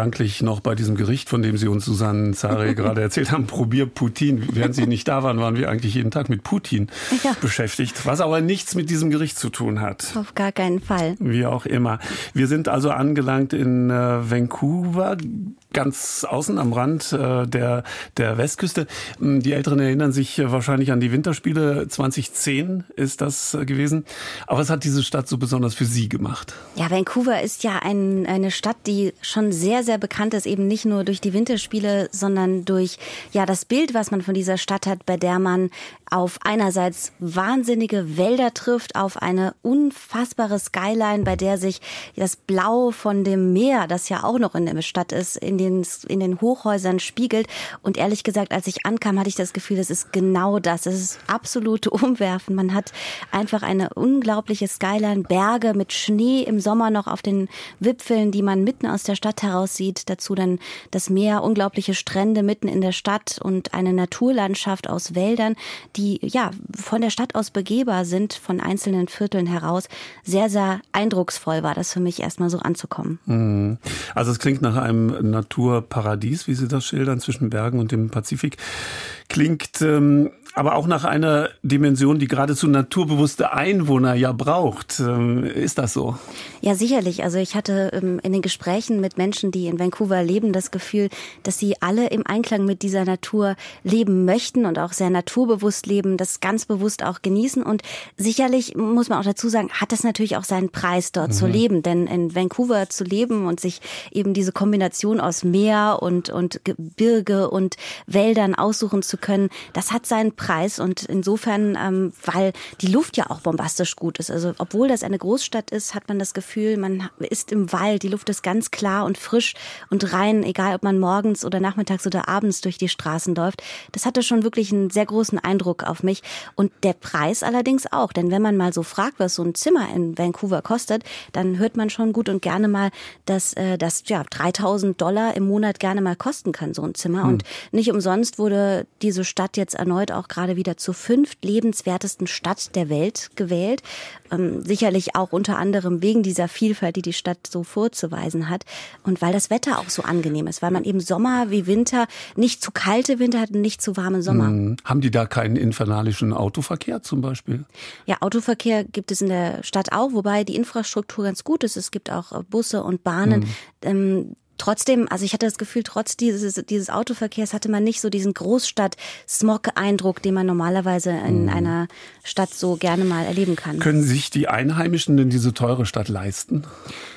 gedanklich noch bei diesem Gericht, von dem Sie uns Susanne Zare [LAUGHS] gerade erzählt haben. Probier Putin. Während Sie nicht da waren, waren wir eigentlich jeden Tag mit Putin ja. beschäftigt, was aber nichts mit diesem Gericht zu tun hat. Auf gar keinen Fall. Wie auch immer. Wir sind also angelangt in äh, Vancouver ganz außen am Rand äh, der, der Westküste. Hm, die Älteren erinnern sich äh, wahrscheinlich an die Winterspiele. 2010 ist das äh, gewesen. Aber was hat diese Stadt so besonders für Sie gemacht? Ja, Vancouver ist ja ein, eine Stadt, die schon sehr, sehr bekannt ist, eben nicht nur durch die Winterspiele, sondern durch ja das Bild, was man von dieser Stadt hat, bei der man auf einerseits wahnsinnige Wälder trifft, auf eine unfassbare Skyline, bei der sich das Blau von dem Meer, das ja auch noch in der Stadt ist, in den, in den Hochhäusern spiegelt. Und ehrlich gesagt, als ich ankam, hatte ich das Gefühl, das ist genau das. Es ist absolut [LAUGHS] umwerfend. Man hat einfach eine unglaubliche Skyline, Berge mit Schnee im Sommer noch auf den Wipfeln, die man mitten aus der Stadt heraus sieht. Dazu dann das Meer, unglaubliche Strände mitten in der Stadt und eine Naturlandschaft aus Wäldern, die ja von der Stadt aus begehbar sind, von einzelnen Vierteln heraus. Sehr, sehr eindrucksvoll war das für mich erstmal so anzukommen. Mhm. Also es klingt nach einem Naturparadies, wie Sie das schildern, zwischen Bergen und dem Pazifik. Klingt ähm, aber auch nach einer Dimension, die geradezu naturbewusste Einwohner ja braucht. Ähm, ist das so? Ja, sicherlich. Also ich hatte ähm, in den Gesprächen mit Menschen, die in Vancouver leben, das Gefühl, dass sie alle im Einklang mit dieser Natur leben möchten und auch sehr naturbewusst leben, das ganz bewusst auch genießen. Und sicherlich muss man auch dazu sagen, hat das natürlich auch seinen Preis, dort mhm. zu leben. Denn in Vancouver zu leben und sich eben diese Kombination aus Meer und, und Gebirge und Wäldern aussuchen zu können, das hat seinen Preis und insofern, ähm, weil die Luft ja auch bombastisch gut ist. Also obwohl das eine Großstadt ist, hat man das Gefühl, man ist im Wald, die Luft ist ganz klar und frisch und rein, egal ob man morgens oder nachmittags oder abends durch die Straßen läuft. Das hatte schon wirklich einen sehr großen Eindruck auf mich und der Preis allerdings auch, denn wenn man mal so fragt, was so ein Zimmer in Vancouver kostet, dann hört man schon gut und gerne mal, dass äh, das ja 3000 Dollar im Monat gerne mal kosten kann so ein Zimmer hm. und nicht umsonst wurde diese Stadt jetzt erneut auch gerade wieder zur fünft lebenswertesten Stadt der Welt gewählt. Ähm, sicherlich auch unter anderem wegen dieser Vielfalt, die die Stadt so vorzuweisen hat. Und weil das Wetter auch so angenehm ist, weil man eben Sommer wie Winter nicht zu kalte Winter hat und nicht zu warme Sommer. Hm. Haben die da keinen infernalischen Autoverkehr zum Beispiel? Ja, Autoverkehr gibt es in der Stadt auch, wobei die Infrastruktur ganz gut ist. Es gibt auch Busse und Bahnen. Hm. Trotzdem, also ich hatte das Gefühl, trotz dieses, dieses Autoverkehrs hatte man nicht so diesen Großstadt-Smog-Eindruck, den man normalerweise in mhm. einer Stadt so gerne mal erleben kann. Können sich die Einheimischen denn diese teure Stadt leisten?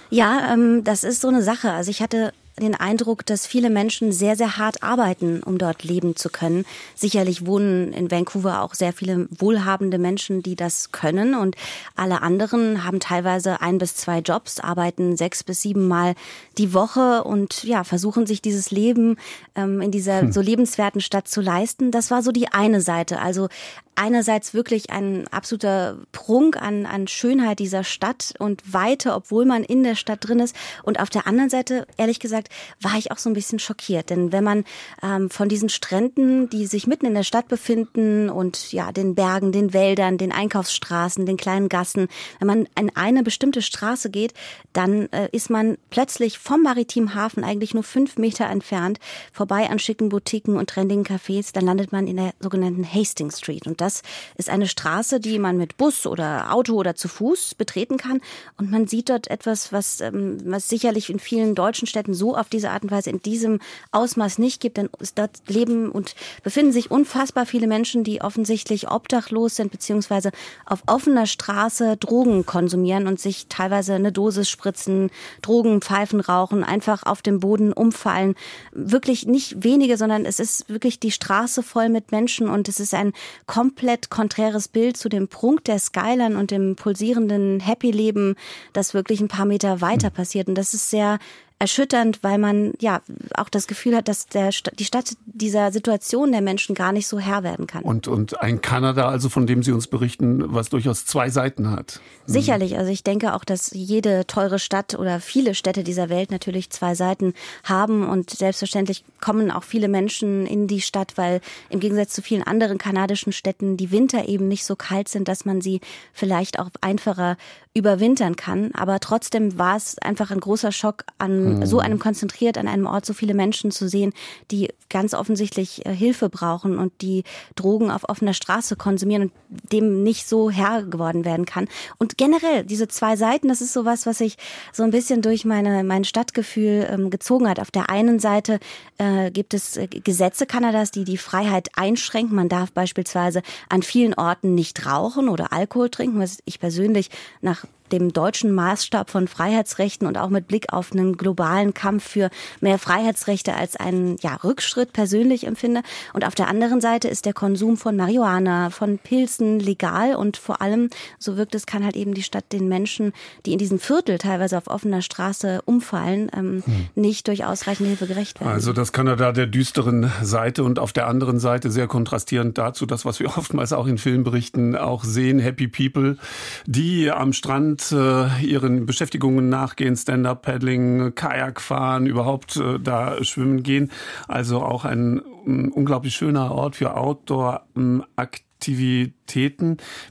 Ja, ähm, das ist so eine Sache. Also ich hatte den Eindruck, dass viele Menschen sehr, sehr hart arbeiten, um dort leben zu können. Sicherlich wohnen in Vancouver auch sehr viele wohlhabende Menschen, die das können. Und alle anderen haben teilweise ein bis zwei Jobs, arbeiten sechs bis sieben Mal die Woche und ja, versuchen sich dieses Leben ähm, in dieser hm. so lebenswerten Stadt zu leisten. Das war so die eine Seite. Also einerseits wirklich ein absoluter Prunk an, an Schönheit dieser Stadt und Weite, obwohl man in der Stadt drin ist. Und auf der anderen Seite, ehrlich gesagt, war ich auch so ein bisschen schockiert. Denn wenn man ähm, von diesen Stränden, die sich mitten in der Stadt befinden und ja, den Bergen, den Wäldern, den Einkaufsstraßen, den kleinen Gassen, wenn man in eine bestimmte Straße geht, dann äh, ist man plötzlich vom maritimen Hafen eigentlich nur fünf Meter entfernt, vorbei an schicken Boutiquen und trendigen Cafés, dann landet man in der sogenannten Hastings Street. Und das ist eine Straße, die man mit Bus oder Auto oder zu Fuß betreten kann. Und man sieht dort etwas, was, ähm, was sicherlich in vielen deutschen Städten so auf diese Art und Weise in diesem Ausmaß nicht gibt. Denn dort leben und befinden sich unfassbar viele Menschen, die offensichtlich obdachlos sind, beziehungsweise auf offener Straße Drogen konsumieren und sich teilweise eine Dosis spritzen, Drogen, Pfeifen rauchen, einfach auf dem Boden umfallen. Wirklich nicht wenige, sondern es ist wirklich die Straße voll mit Menschen und es ist ein komplett konträres Bild zu dem Prunk der Skyline und dem pulsierenden Happy-Leben, das wirklich ein paar Meter weiter passiert. Und das ist sehr erschütternd, weil man ja auch das Gefühl hat, dass der, die Stadt dieser Situation der Menschen gar nicht so Herr werden kann. Und, und ein Kanada, also von dem Sie uns berichten, was durchaus zwei Seiten hat. Mhm. Sicherlich. Also ich denke auch, dass jede teure Stadt oder viele Städte dieser Welt natürlich zwei Seiten haben. Und selbstverständlich kommen auch viele Menschen in die Stadt, weil im Gegensatz zu vielen anderen kanadischen Städten die Winter eben nicht so kalt sind, dass man sie vielleicht auch einfacher überwintern kann. Aber trotzdem war es einfach ein großer Schock, an Mhm. so einem konzentriert, an einem Ort so viele Menschen zu sehen, die ganz offensichtlich äh, Hilfe brauchen und die Drogen auf offener Straße konsumieren und dem nicht so Herr geworden werden kann. Und generell, diese zwei Seiten, das ist sowas, was sich so ein bisschen durch meine, mein Stadtgefühl ähm, gezogen hat. Auf der einen Seite äh, gibt es äh, Gesetze Kanadas, die die Freiheit einschränken. Man darf beispielsweise an vielen Orten nicht rauchen oder Alkohol trinken, was ich persönlich nach Sachen. Dem deutschen Maßstab von Freiheitsrechten und auch mit Blick auf einen globalen Kampf für mehr Freiheitsrechte als einen ja, Rückschritt persönlich empfinde. Und auf der anderen Seite ist der Konsum von Marihuana, von Pilzen legal und vor allem, so wirkt es, kann halt eben die Stadt den Menschen, die in diesem Viertel teilweise auf offener Straße umfallen, ähm, nicht durch ausreichende Hilfe gerecht werden. Also das Kanada der düsteren Seite und auf der anderen Seite sehr kontrastierend dazu, das, was wir [LAUGHS] oftmals auch in Filmberichten auch sehen, Happy People, die am Strand äh, ihren Beschäftigungen nachgehen, Stand-Up-Paddling, Kajak fahren, überhaupt äh, da schwimmen gehen. Also auch ein ähm, unglaublich schöner Ort für Outdoor-Aktivitäten.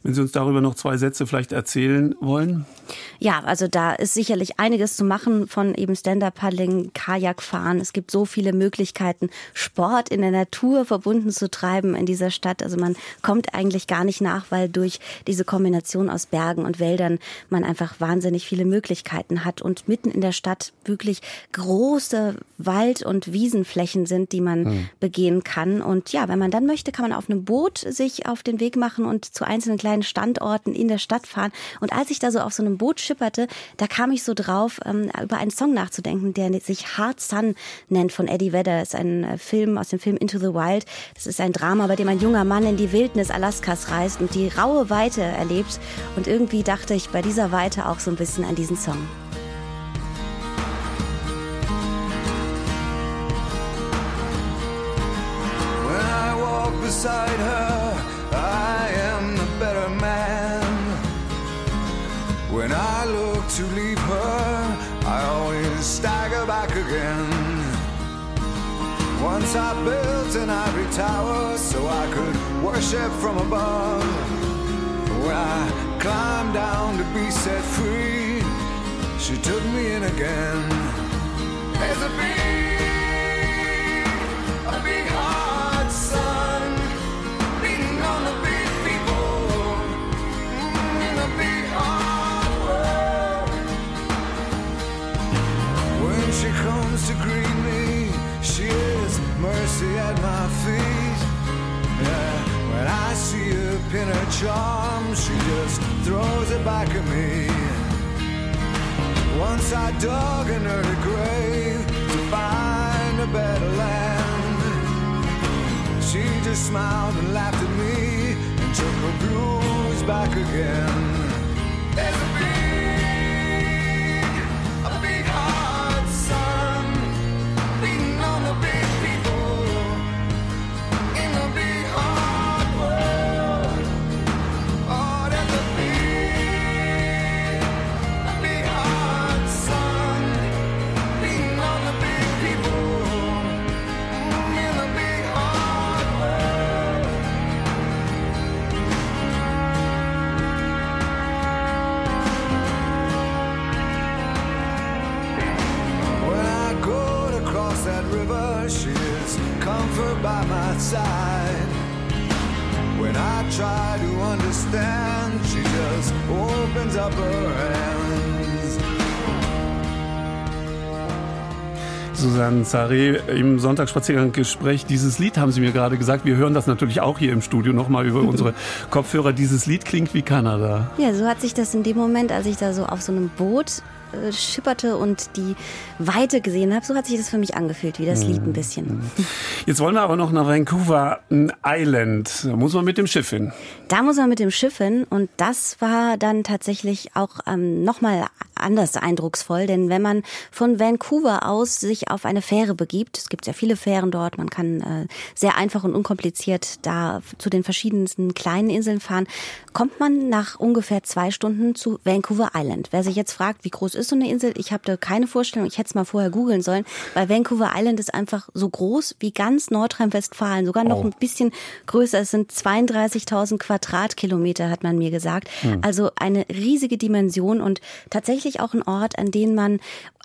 Wenn Sie uns darüber noch zwei Sätze vielleicht erzählen wollen. Ja, also da ist sicherlich einiges zu machen von eben Stand-Up-Paddling, Kajakfahren. Es gibt so viele Möglichkeiten, Sport in der Natur verbunden zu treiben in dieser Stadt. Also man kommt eigentlich gar nicht nach, weil durch diese Kombination aus Bergen und Wäldern man einfach wahnsinnig viele Möglichkeiten hat und mitten in der Stadt wirklich große Wald- und Wiesenflächen sind, die man Hm. begehen kann. Und ja, wenn man dann möchte, kann man auf einem Boot sich auf den Weg machen und zu einzelnen kleinen Standorten in der Stadt fahren. Und als ich da so auf so einem Boot schipperte, da kam ich so drauf, ähm, über einen Song nachzudenken, der sich Hard Sun nennt von Eddie Vedder. Das ist ein äh, Film aus dem Film Into the Wild. Das ist ein Drama, bei dem ein junger Mann in die Wildnis Alaskas reist und die raue Weite erlebt. Und irgendwie dachte ich bei dieser Weite auch so ein bisschen an diesen Song. Beside her, Once I built an ivory tower so I could worship from above. When I climbed down to be set free, she took me in again. Again. Saré im Sonntagsspaziergang-Gespräch. Dieses Lied haben Sie mir gerade gesagt. Wir hören das natürlich auch hier im Studio nochmal über [LAUGHS] unsere Kopfhörer. Dieses Lied klingt wie Kanada. Ja, so hat sich das in dem Moment, als ich da so auf so einem Boot äh, schipperte und die Weite gesehen habe, so hat sich das für mich angefühlt, wie das Lied ein bisschen. Jetzt wollen wir aber noch nach Vancouver Island. Da muss man mit dem Schiff hin. Da muss man mit dem Schiff hin und das war dann tatsächlich auch ähm, nochmal anders eindrucksvoll, denn wenn man von Vancouver aus sich auf eine Fähre begibt, es gibt sehr viele Fähren dort, man kann äh, sehr einfach und unkompliziert da zu den verschiedensten kleinen Inseln fahren, kommt man nach ungefähr zwei Stunden zu Vancouver Island. Wer sich jetzt fragt, wie groß ist so eine Insel, ich habe da keine Vorstellung, ich hätte es mal vorher googeln sollen, weil Vancouver Island ist einfach so groß wie ganz Nordrhein-Westfalen, sogar noch oh. ein bisschen größer. Es sind 32.000 Quadratkilometer, hat man mir gesagt. Hm. Also eine riesige Dimension und tatsächlich auch ein Ort, an dem man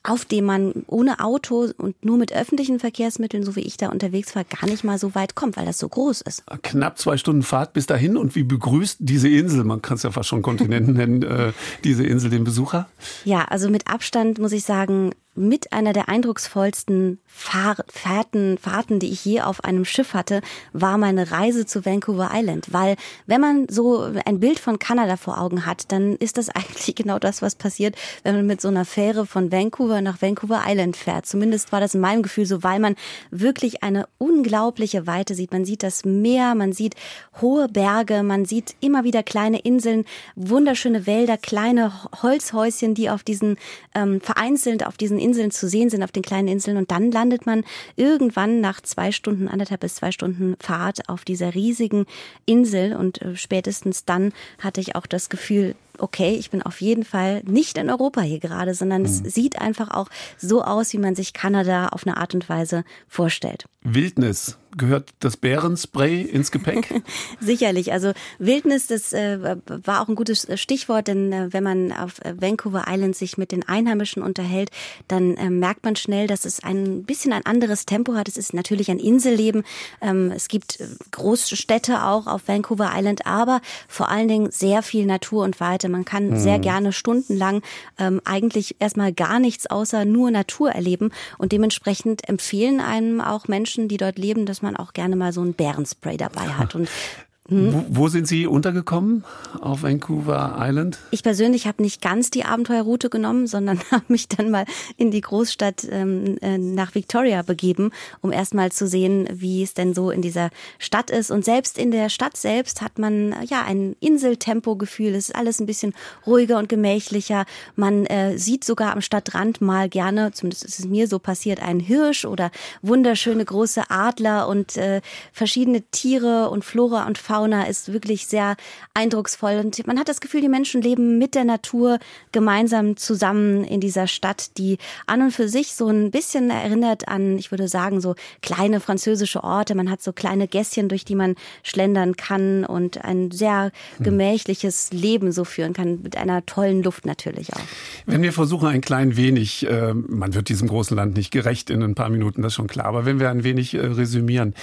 auf dem man ohne Auto und nur mit öffentlichen Verkehrsmitteln, so wie ich da unterwegs war, gar nicht mal so weit kommt, weil das so groß ist. Knapp zwei Stunden Fahrt bis dahin und wie begrüßt diese Insel, man kann es ja fast schon Kontinenten nennen, äh, diese Insel den Besucher? Ja, also mit Abstand muss ich sagen, mit einer der eindrucksvollsten Fahr Fahrten, Fahrten, die ich je auf einem Schiff hatte, war meine Reise zu Vancouver Island. Weil wenn man so ein Bild von Kanada vor Augen hat, dann ist das [LAUGHS] eigentlich genau das, was passiert, wenn man mit so einer Fähre von Vancouver nach Vancouver Island fährt. Zumindest war das in meinem Gefühl so, weil man wirklich eine unglaubliche Weite sieht. Man sieht das Meer, man sieht hohe Berge, man sieht immer wieder kleine Inseln, wunderschöne Wälder, kleine Holzhäuschen, die auf diesen ähm, vereinzelt auf diesen Inseln zu sehen sind, auf den kleinen Inseln. Und dann landet man irgendwann nach zwei Stunden, anderthalb bis zwei Stunden Fahrt auf dieser riesigen Insel. Und äh, spätestens dann hatte ich auch das Gefühl, okay, ich bin auf jeden Fall nicht in Europa hier gerade, sondern mhm. es sieht einfach auch so aus, wie man sich Kanada auf eine Art und Weise vorstellt. Wildnis. Gehört das Bärenspray ins Gepäck? [LAUGHS] Sicherlich. Also Wildnis, das äh, war auch ein gutes Stichwort, denn äh, wenn man auf äh, Vancouver Island sich mit den Einheimischen unterhält, dann äh, merkt man schnell, dass es ein bisschen ein anderes Tempo hat. Es ist natürlich ein Inselleben. Ähm, es gibt äh, Großstädte auch auf Vancouver Island, aber vor allen Dingen sehr viel Natur und Weite. Man kann mhm. sehr gerne stundenlang ähm, eigentlich erstmal gar nichts außer nur Natur erleben und dementsprechend empfehlen einem auch Menschen, die dort leben, dass man auch gerne mal so ein Bärenspray dabei hat. [LAUGHS] Und? Wo, wo, sind Sie untergekommen auf Vancouver Island? Ich persönlich habe nicht ganz die Abenteuerroute genommen, sondern [LAUGHS] habe mich dann mal in die Großstadt ähm, äh, nach Victoria begeben, um erstmal zu sehen, wie es denn so in dieser Stadt ist. Und selbst in der Stadt selbst hat man ja ein Inseltempo-Gefühl. Es ist alles ein bisschen ruhiger und gemächlicher. Man äh, sieht sogar am Stadtrand mal gerne, zumindest ist es mir so passiert, einen Hirsch oder wunderschöne große Adler und äh, verschiedene Tiere und Flora und Fauna Fauna ist wirklich sehr eindrucksvoll. Und man hat das Gefühl, die Menschen leben mit der Natur gemeinsam zusammen in dieser Stadt, die an und für sich so ein bisschen erinnert an, ich würde sagen, so kleine französische Orte. Man hat so kleine Gässchen, durch die man schlendern kann und ein sehr hm. gemächliches Leben so führen kann, mit einer tollen Luft natürlich auch. Wenn wir versuchen, ein klein wenig, äh, man wird diesem großen Land nicht gerecht in ein paar Minuten, das ist schon klar, aber wenn wir ein wenig äh, resümieren,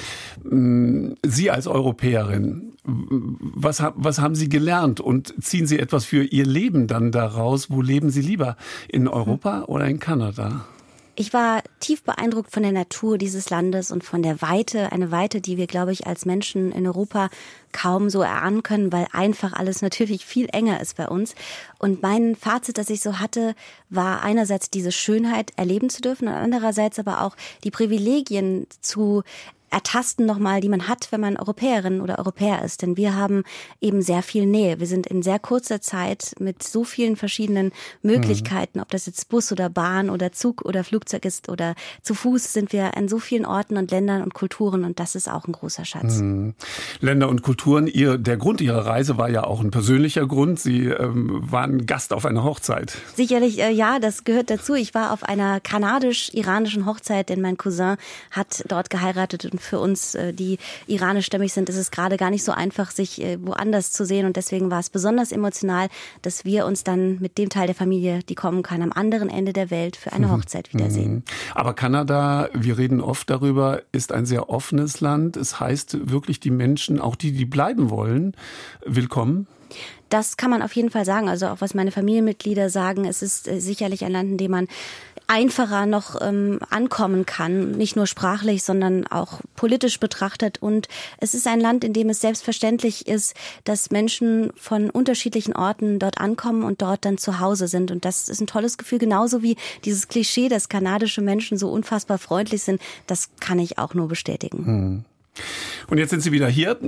Sie als Europäerin, was, was haben Sie gelernt und ziehen Sie etwas für Ihr Leben dann daraus? Wo leben Sie lieber? In Europa oder in Kanada? Ich war tief beeindruckt von der Natur dieses Landes und von der Weite, eine Weite, die wir, glaube ich, als Menschen in Europa kaum so erahnen können, weil einfach alles [LAUGHS] natürlich viel enger ist bei uns. Und mein Fazit, das ich so hatte, war einerseits diese Schönheit erleben zu dürfen und andererseits aber auch die Privilegien zu ertasten nochmal, die man hat, wenn man Europäerin oder Europäer ist. Denn wir haben eben sehr viel Nähe. Wir sind in sehr kurzer Zeit mit so vielen verschiedenen Möglichkeiten, mhm. ob das jetzt Bus oder Bahn oder Zug oder Flugzeug ist oder zu Fuß, sind wir an so vielen Orten und Ländern und Kulturen und das ist auch ein großer Schatz. Mhm. Länder und Kulturen, ihr, der Grund Ihrer Reise war ja auch ein persönlicher Grund. Sie ähm, waren Gast auf einer Hochzeit. Sicherlich, äh, ja, das gehört dazu. Ich war auf einer kanadisch-iranischen Hochzeit, denn mein Cousin hat dort geheiratet und für uns, äh, die iranischstämmig sind, ist es gerade gar nicht so einfach, sich äh, woanders zu sehen. Und deswegen war es besonders emotional, dass wir uns dann mit dem Teil der Familie, die kommen kann, am anderen Ende der Welt für eine mhm. Hochzeit wiedersehen. Mhm. Aber Kanada, wir reden oft darüber, ist ein sehr offenes Land. Es heißt wirklich, die Menschen, auch die, die bleiben wollen, willkommen. Das kann man auf jeden Fall sagen. Also auch was meine Familienmitglieder sagen, es ist äh, sicherlich ein Land, in dem man einfacher noch ähm, ankommen kann, nicht nur sprachlich, sondern auch politisch betrachtet. Und es ist ein Land, in dem es selbstverständlich ist, dass Menschen von unterschiedlichen Orten dort ankommen und dort dann zu Hause sind. Und das ist ein tolles Gefühl, genauso wie dieses Klischee, dass kanadische Menschen so unfassbar freundlich sind. Das kann ich auch nur bestätigen. Hm. Und jetzt sind Sie wieder hier,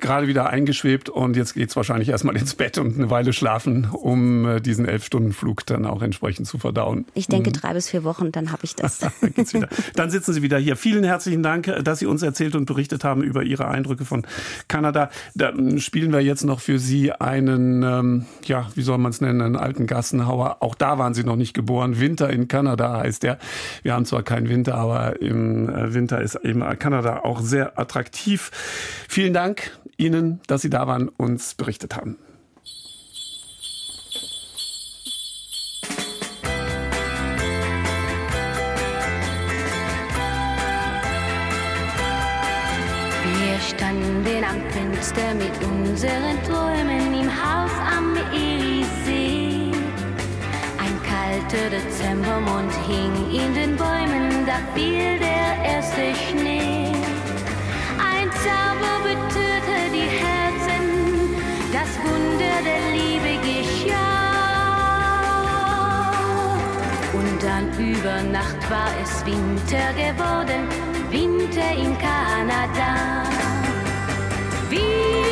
gerade wieder eingeschwebt und jetzt geht's wahrscheinlich erstmal ins Bett und eine Weile schlafen, um äh, diesen Elf-Stunden-Flug dann auch entsprechend zu verdauen. Ich denke mhm. drei bis vier Wochen, dann habe ich das. [LAUGHS] dann, geht's wieder. dann sitzen Sie wieder hier. Vielen herzlichen Dank, dass Sie uns erzählt und berichtet haben über Ihre Eindrücke von Kanada. Da ähm, spielen wir jetzt noch für Sie einen, ähm, ja, wie soll man es nennen, einen alten Gassenhauer. Auch da waren Sie noch nicht geboren. Winter in Kanada heißt der. Wir haben zwar keinen Winter, aber im äh, Winter ist eben Kanada auch sehr attraktiv. Vielen Dank Ihnen, dass Sie da waren, uns berichtet haben. Wir standen am Fenster mit unseren Träumen im Haus am Eriesee. Ein kalter Dezembermond hing in den Bäumen, da fiel der erste Schnee. Die Herzen, das Wunder der Liebe geschah. Und dann über Nacht war es Winter geworden, Winter in Kanada. Winter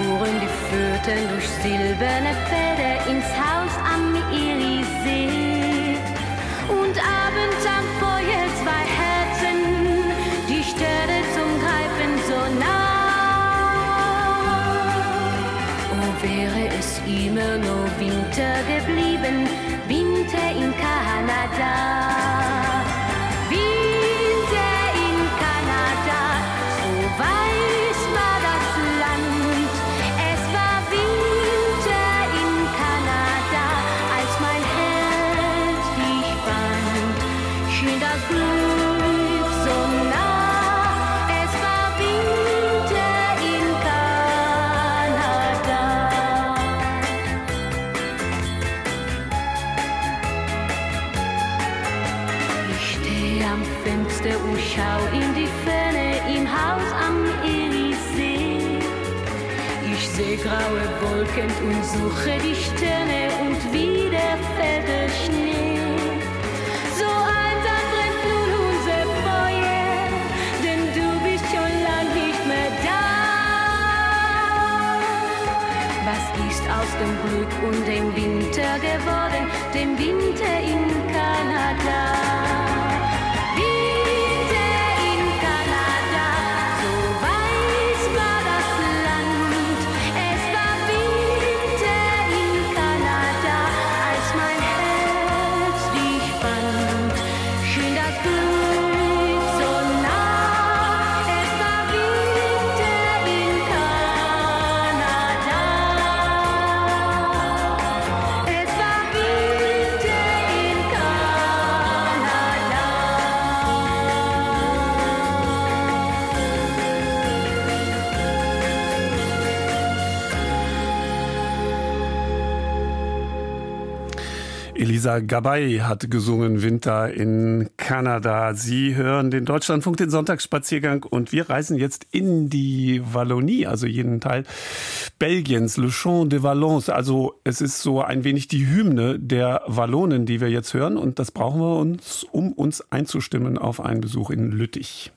Spuren, die führten durch silberne Felder ins Haus am Eriesee. Und abends am Feuer zwei Herzen, die Sterne zum Greifen so nah. Oh, wäre es immer nur Winter geblieben, Winter in Kanada. Suche die Sterne und wieder fällt der Schnee. So einsam brennt nun unser Feuer, denn du bist schon lang nicht mehr da. Was ist aus dem Glück und dem Winter geworden, dem Winter in Kanada? Elisa Gabay hat gesungen Winter in Kanada. Sie hören den Deutschlandfunk, den Sonntagsspaziergang und wir reisen jetzt in die Wallonie, also jeden Teil Belgiens, Le Chant de Valence. Also es ist so ein wenig die Hymne der Wallonen, die wir jetzt hören und das brauchen wir uns, um uns einzustimmen auf einen Besuch in Lüttich.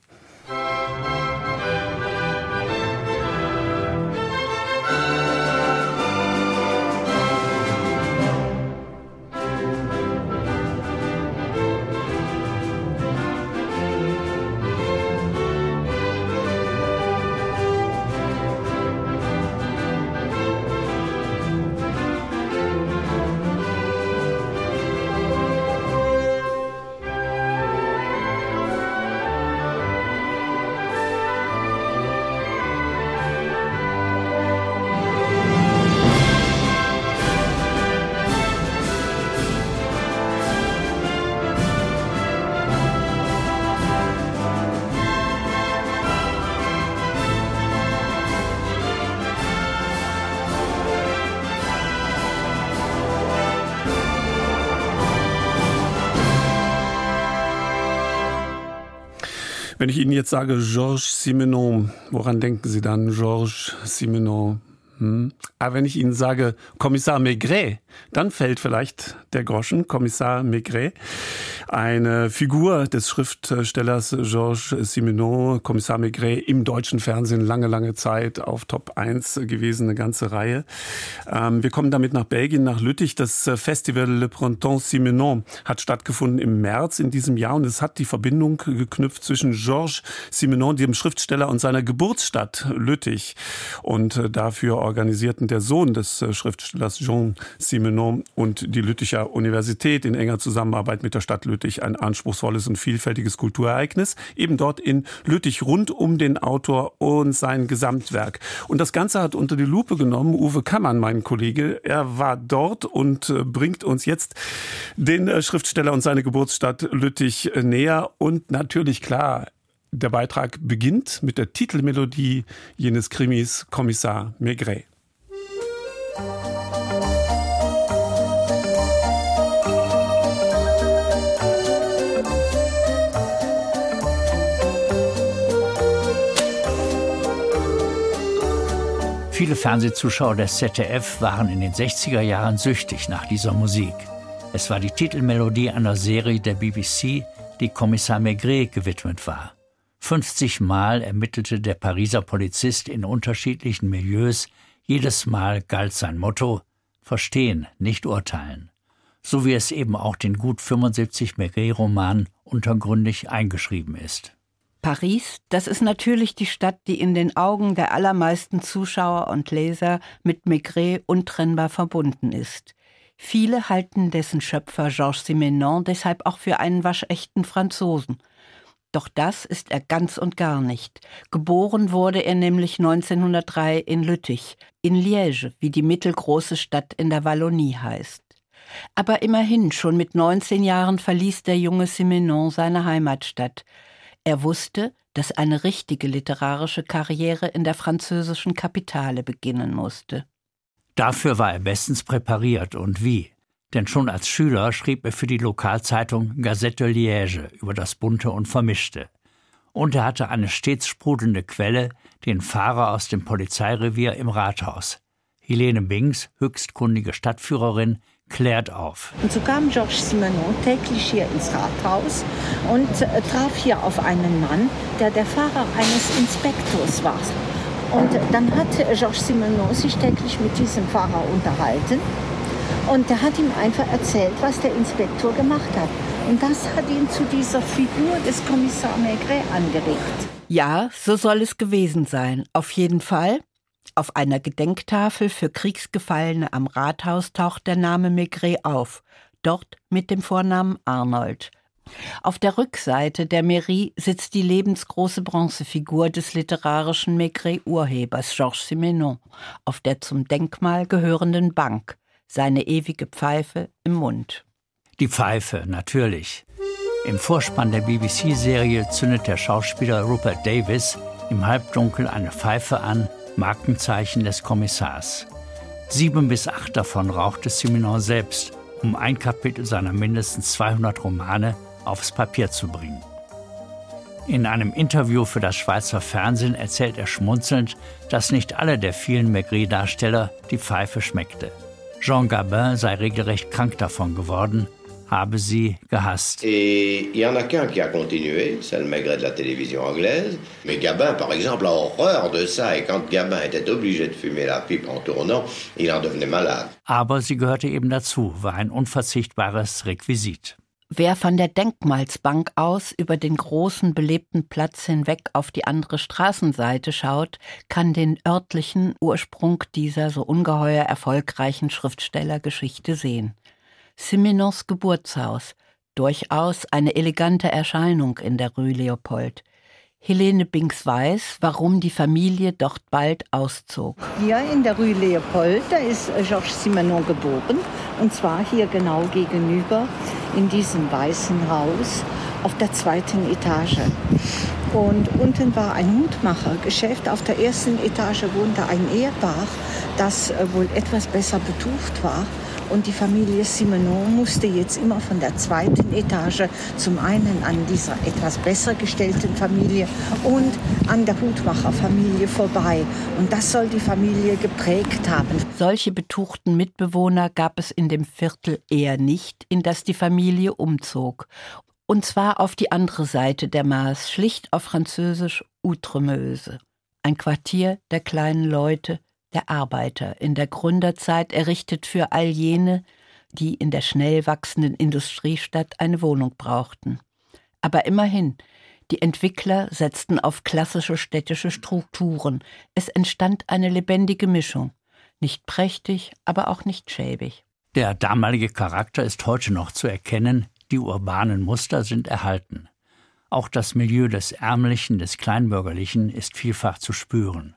Wenn ich Ihnen jetzt sage Georges Simenon, woran denken Sie dann? Georges Simenon. Hm. Aber wenn ich Ihnen sage Kommissar Maigret, dann fällt vielleicht der Groschen, Kommissar Maigret, eine Figur des Schriftstellers Georges Simenon, Kommissar Maigret, im deutschen Fernsehen lange, lange Zeit auf Top 1 gewesen, eine ganze Reihe. Ähm, wir kommen damit nach Belgien, nach Lüttich. Das Festival Le Printemps Simenon hat stattgefunden im März in diesem Jahr und es hat die Verbindung geknüpft zwischen Georges Simenon, dem Schriftsteller, und seiner Geburtsstadt Lüttich. Und äh, dafür organisierten der Sohn des äh, Schriftstellers Jean Simenon und die Lütticher Universität in enger Zusammenarbeit mit der Stadt Lüttich ein anspruchsvolles und vielfältiges Kulturereignis, eben dort in Lüttich rund um den Autor und sein Gesamtwerk. Und das Ganze hat unter die Lupe genommen Uwe Kammann, mein Kollege. Er war dort und äh, bringt uns jetzt den äh, Schriftsteller und seine Geburtsstadt Lüttich näher und natürlich klar, der Beitrag beginnt mit der Titelmelodie jenes Krimis Kommissar Maigret. Viele Fernsehzuschauer des ZDF waren in den 60er Jahren süchtig nach dieser Musik. Es war die Titelmelodie einer Serie der BBC, die Kommissar Maigret gewidmet war. 50 Mal ermittelte der Pariser Polizist in unterschiedlichen Milieus. Jedes Mal galt sein Motto: Verstehen, nicht urteilen. So wie es eben auch den gut 75 Maigret-Roman untergründig eingeschrieben ist. Paris, das ist natürlich die Stadt, die in den Augen der allermeisten Zuschauer und Leser mit Maigret untrennbar verbunden ist. Viele halten dessen Schöpfer Georges Simenon deshalb auch für einen waschechten Franzosen – doch das ist er ganz und gar nicht. Geboren wurde er nämlich 1903 in Lüttich, in Liège, wie die mittelgroße Stadt in der Wallonie heißt. Aber immerhin, schon mit 19 Jahren verließ der junge Simenon seine Heimatstadt. Er wusste, dass eine richtige literarische Karriere in der französischen Kapitale beginnen musste. Dafür war er bestens präpariert und wie denn schon als Schüler schrieb er für die Lokalzeitung Gazette Liège über das Bunte und Vermischte. Und er hatte eine stets sprudelnde Quelle, den Fahrer aus dem Polizeirevier im Rathaus. Helene Binks, höchstkundige Stadtführerin, klärt auf. Und so kam Georges Simenon täglich hier ins Rathaus und äh, traf hier auf einen Mann, der der Fahrer eines Inspektors war. Und dann hat Georges Simenon sich täglich mit diesem Fahrer unterhalten und der hat ihm einfach erzählt, was der Inspektor gemacht hat. Und das hat ihn zu dieser Figur des Kommissar Maigret angeregt. Ja, so soll es gewesen sein. Auf jeden Fall. Auf einer Gedenktafel für Kriegsgefallene am Rathaus taucht der Name Maigret auf. Dort mit dem Vornamen Arnold. Auf der Rückseite der Mairie sitzt die lebensgroße Bronzefigur des literarischen Maigret-Urhebers Georges Simenon auf der zum Denkmal gehörenden Bank seine ewige Pfeife im Mund. Die Pfeife, natürlich. Im Vorspann der BBC-Serie zündet der Schauspieler Rupert Davis im Halbdunkel eine Pfeife an, Markenzeichen des Kommissars. Sieben bis acht davon rauchte Simenon selbst, um ein Kapitel seiner mindestens 200 Romane aufs Papier zu bringen. In einem Interview für das Schweizer Fernsehen erzählt er schmunzelnd, dass nicht alle der vielen Maigret-Darsteller die Pfeife schmeckte. Jean Gabin sei regelrecht krank davon geworden, habe sie gehasst. Et il y en a qu'un qui a continué, c'est le Maigret de la télévision anglaise. Mais Gabin, par exemple, a horreur de ça. Et quand Gabin était obligé de fumer la pipe en tournant, il en devenait malade. Aber sie gehörte eben dazu, war ein unverzichtbares Requisit. Wer von der Denkmalsbank aus über den großen belebten Platz hinweg auf die andere Straßenseite schaut, kann den örtlichen Ursprung dieser so ungeheuer erfolgreichen Schriftstellergeschichte sehen. Simenons Geburtshaus, durchaus eine elegante Erscheinung in der Rue Leopold. Helene Binks weiß, warum die Familie dort bald auszog. Hier in der Rue Leopold, da ist Georges Simenon geboren. Und zwar hier genau gegenüber in diesem weißen Haus auf der zweiten Etage. Und unten war ein Hutmachergeschäft. Auf der ersten Etage wohnte ein Ehepaar, das äh, wohl etwas besser betucht war Und die Familie Simenon musste jetzt immer von der zweiten Etage zum einen an dieser etwas besser gestellten Familie und an der Hutmacherfamilie vorbei. Und das soll die Familie geprägt haben. Solche betuchten Mitbewohner gab es in dem Viertel eher nicht, in das die Familie umzog. Und zwar auf die andere Seite der Maas, schlicht auf Französisch Outremeuse. Ein Quartier der kleinen Leute, der Arbeiter, in der Gründerzeit errichtet für all jene, die in der schnell wachsenden Industriestadt eine Wohnung brauchten. Aber immerhin, die Entwickler setzten auf klassische städtische Strukturen. Es entstand eine lebendige Mischung. Nicht prächtig, aber auch nicht schäbig. Der damalige Charakter ist heute noch zu erkennen, die urbanen Muster sind erhalten. Auch das Milieu des Ärmlichen, des Kleinbürgerlichen ist vielfach zu spüren.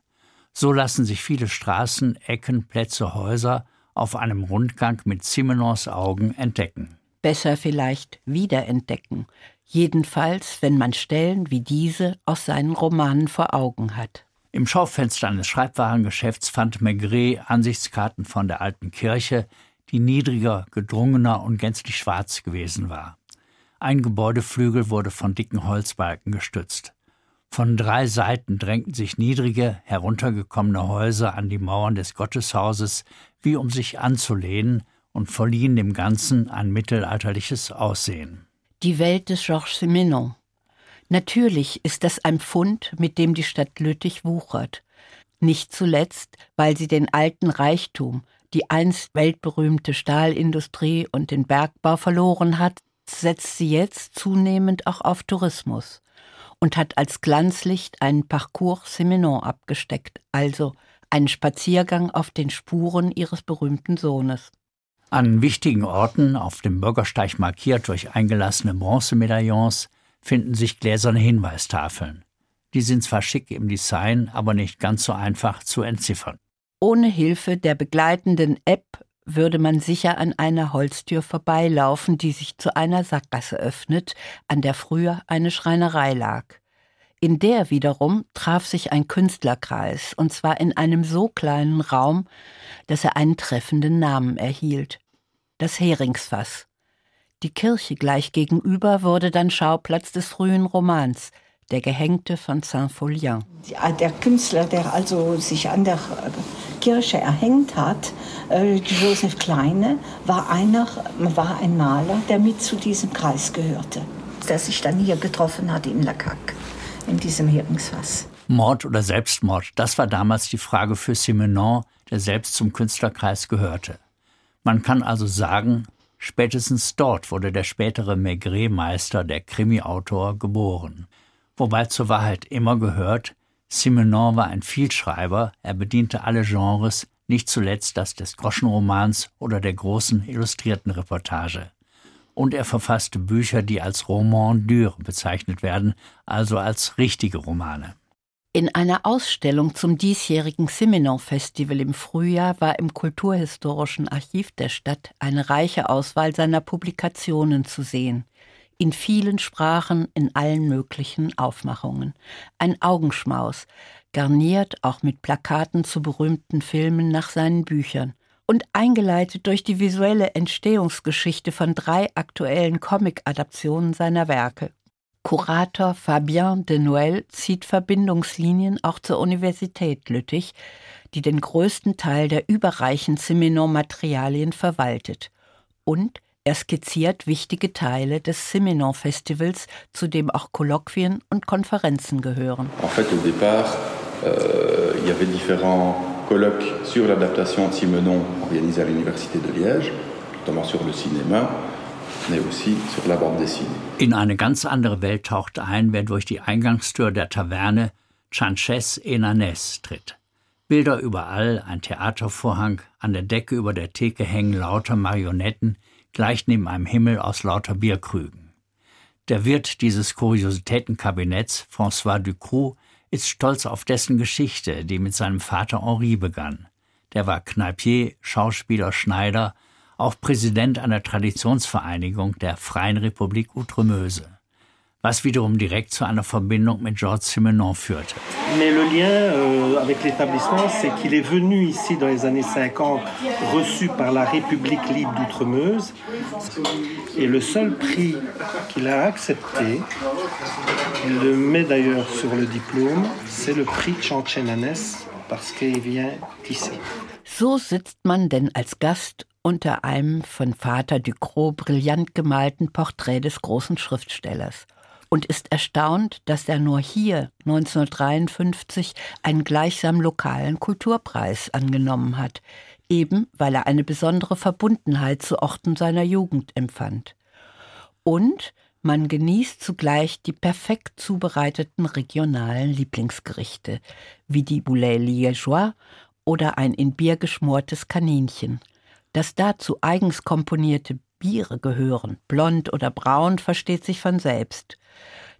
So lassen sich viele Straßen, Ecken, Plätze, Häuser auf einem Rundgang mit Simenons Augen entdecken. Besser vielleicht wiederentdecken, jedenfalls wenn man Stellen wie diese aus seinen Romanen vor Augen hat. Im Schaufenster eines Schreibwarengeschäfts fand Maigret Ansichtskarten von der alten Kirche, die niedriger, gedrungener und gänzlich schwarz gewesen war. Ein Gebäudeflügel wurde von dicken Holzbalken gestützt. Von drei Seiten drängten sich niedrige, heruntergekommene Häuser an die Mauern des Gotteshauses, wie um sich anzulehnen, und verliehen dem Ganzen ein mittelalterliches Aussehen. Die Welt des Georges Simenon. Natürlich ist das ein Pfund, mit dem die Stadt Lüttich wuchert. Nicht zuletzt, weil sie den alten Reichtum, die einst weltberühmte Stahlindustrie und den Bergbau verloren hat, setzt sie jetzt zunehmend auch auf Tourismus und hat als Glanzlicht einen Parcours Simenon abgesteckt, also einen Spaziergang auf den Spuren ihres berühmten Sohnes. An wichtigen Orten, auf dem Bürgersteig markiert durch eingelassene Bronzemedaillons, finden sich gläserne Hinweistafeln. Die sind zwar schick im Design, aber nicht ganz so einfach zu entziffern. Ohne Hilfe der begleitenden App würde man sicher an einer Holztür vorbeilaufen, die sich zu einer Sackgasse öffnet, an der früher eine Schreinerei lag. In der wiederum traf sich ein Künstlerkreis, und zwar in einem so kleinen Raum, dass er einen treffenden Namen erhielt. Das Heringsfass. Die Kirche gleich gegenüber wurde dann Schauplatz des frühen Romans, der Gehängte von Saint-Folien. Der Künstler, der also sich an der Kirche erhängt hat, äh, Joseph Kleine, war, einer, war ein Maler, der mit zu diesem Kreis gehörte, der sich dann hier getroffen hat in Lacac, in diesem Heringsfass. Mord oder Selbstmord, das war damals die Frage für Simenon, der selbst zum Künstlerkreis gehörte. Man kann also sagen, spätestens dort wurde der spätere Maigret-Meister, der Krimi-Autor, geboren. Wobei zur Wahrheit immer gehört, Simenon war ein Vielschreiber, er bediente alle Genres, nicht zuletzt das des Groschenromans oder der großen illustrierten Reportage. Und er verfasste Bücher, die als Roman dur bezeichnet werden, also als richtige Romane. In einer Ausstellung zum diesjährigen Simenon-Festival im Frühjahr war im Kulturhistorischen Archiv der Stadt eine reiche Auswahl seiner Publikationen zu sehen in vielen Sprachen, in allen möglichen Aufmachungen. Ein Augenschmaus, garniert auch mit Plakaten zu berühmten Filmen nach seinen Büchern und eingeleitet durch die visuelle Entstehungsgeschichte von drei aktuellen Comic-Adaptionen seiner Werke. Kurator Fabien de Noël zieht Verbindungslinien auch zur Universität Lüttich, die den größten Teil der überreichen Simenon-Materialien verwaltet. Und er skizziert wichtige Teile des Simenon-Festivals, zu dem auch Kolloquien und Konferenzen gehören. En fait, au départ, euh, il y avait différents colloques sur l'adaptation de Simenon organisés à l'Université de Liège, notamment sur le cinéma. In eine ganz andere Welt taucht ein, wer durch die Eingangstür der Taverne Chanches Enanes tritt. Bilder überall, ein Theatervorhang, an der Decke über der Theke hängen lauter Marionetten, gleich neben einem Himmel aus lauter Bierkrügen. Der Wirt dieses Kuriositätenkabinetts, François Ducroux, ist stolz auf dessen Geschichte, die mit seinem Vater Henri begann. Der war Kneipier, Schauspieler, Schneider, auch Präsident einer Traditionsvereinigung der Freien Republik Outremeuse. Was wiederum direkt zu einer Verbindung mit Georges Simenon führte. Mais le lien euh, avec l'établissement, c'est qu'il est venu ici dans les années 50, reçu par la République libre d'Outremeuse. Et le seul prix qu'il a accepté, il le met d'ailleurs sur le diplôme, c'est le prix Chanchenanes, parce qu'il vient d'ici. So sitzt man denn als Gast unter einem von Vater Ducrot brillant gemalten Porträt des großen Schriftstellers und ist erstaunt, dass er nur hier 1953 einen gleichsam lokalen Kulturpreis angenommen hat, eben weil er eine besondere Verbundenheit zu Orten seiner Jugend empfand. Und man genießt zugleich die perfekt zubereiteten regionalen Lieblingsgerichte, wie die Boulet liégeois oder ein in Bier geschmortes Kaninchen. Dass dazu eigens komponierte Biere gehören, blond oder braun, versteht sich von selbst.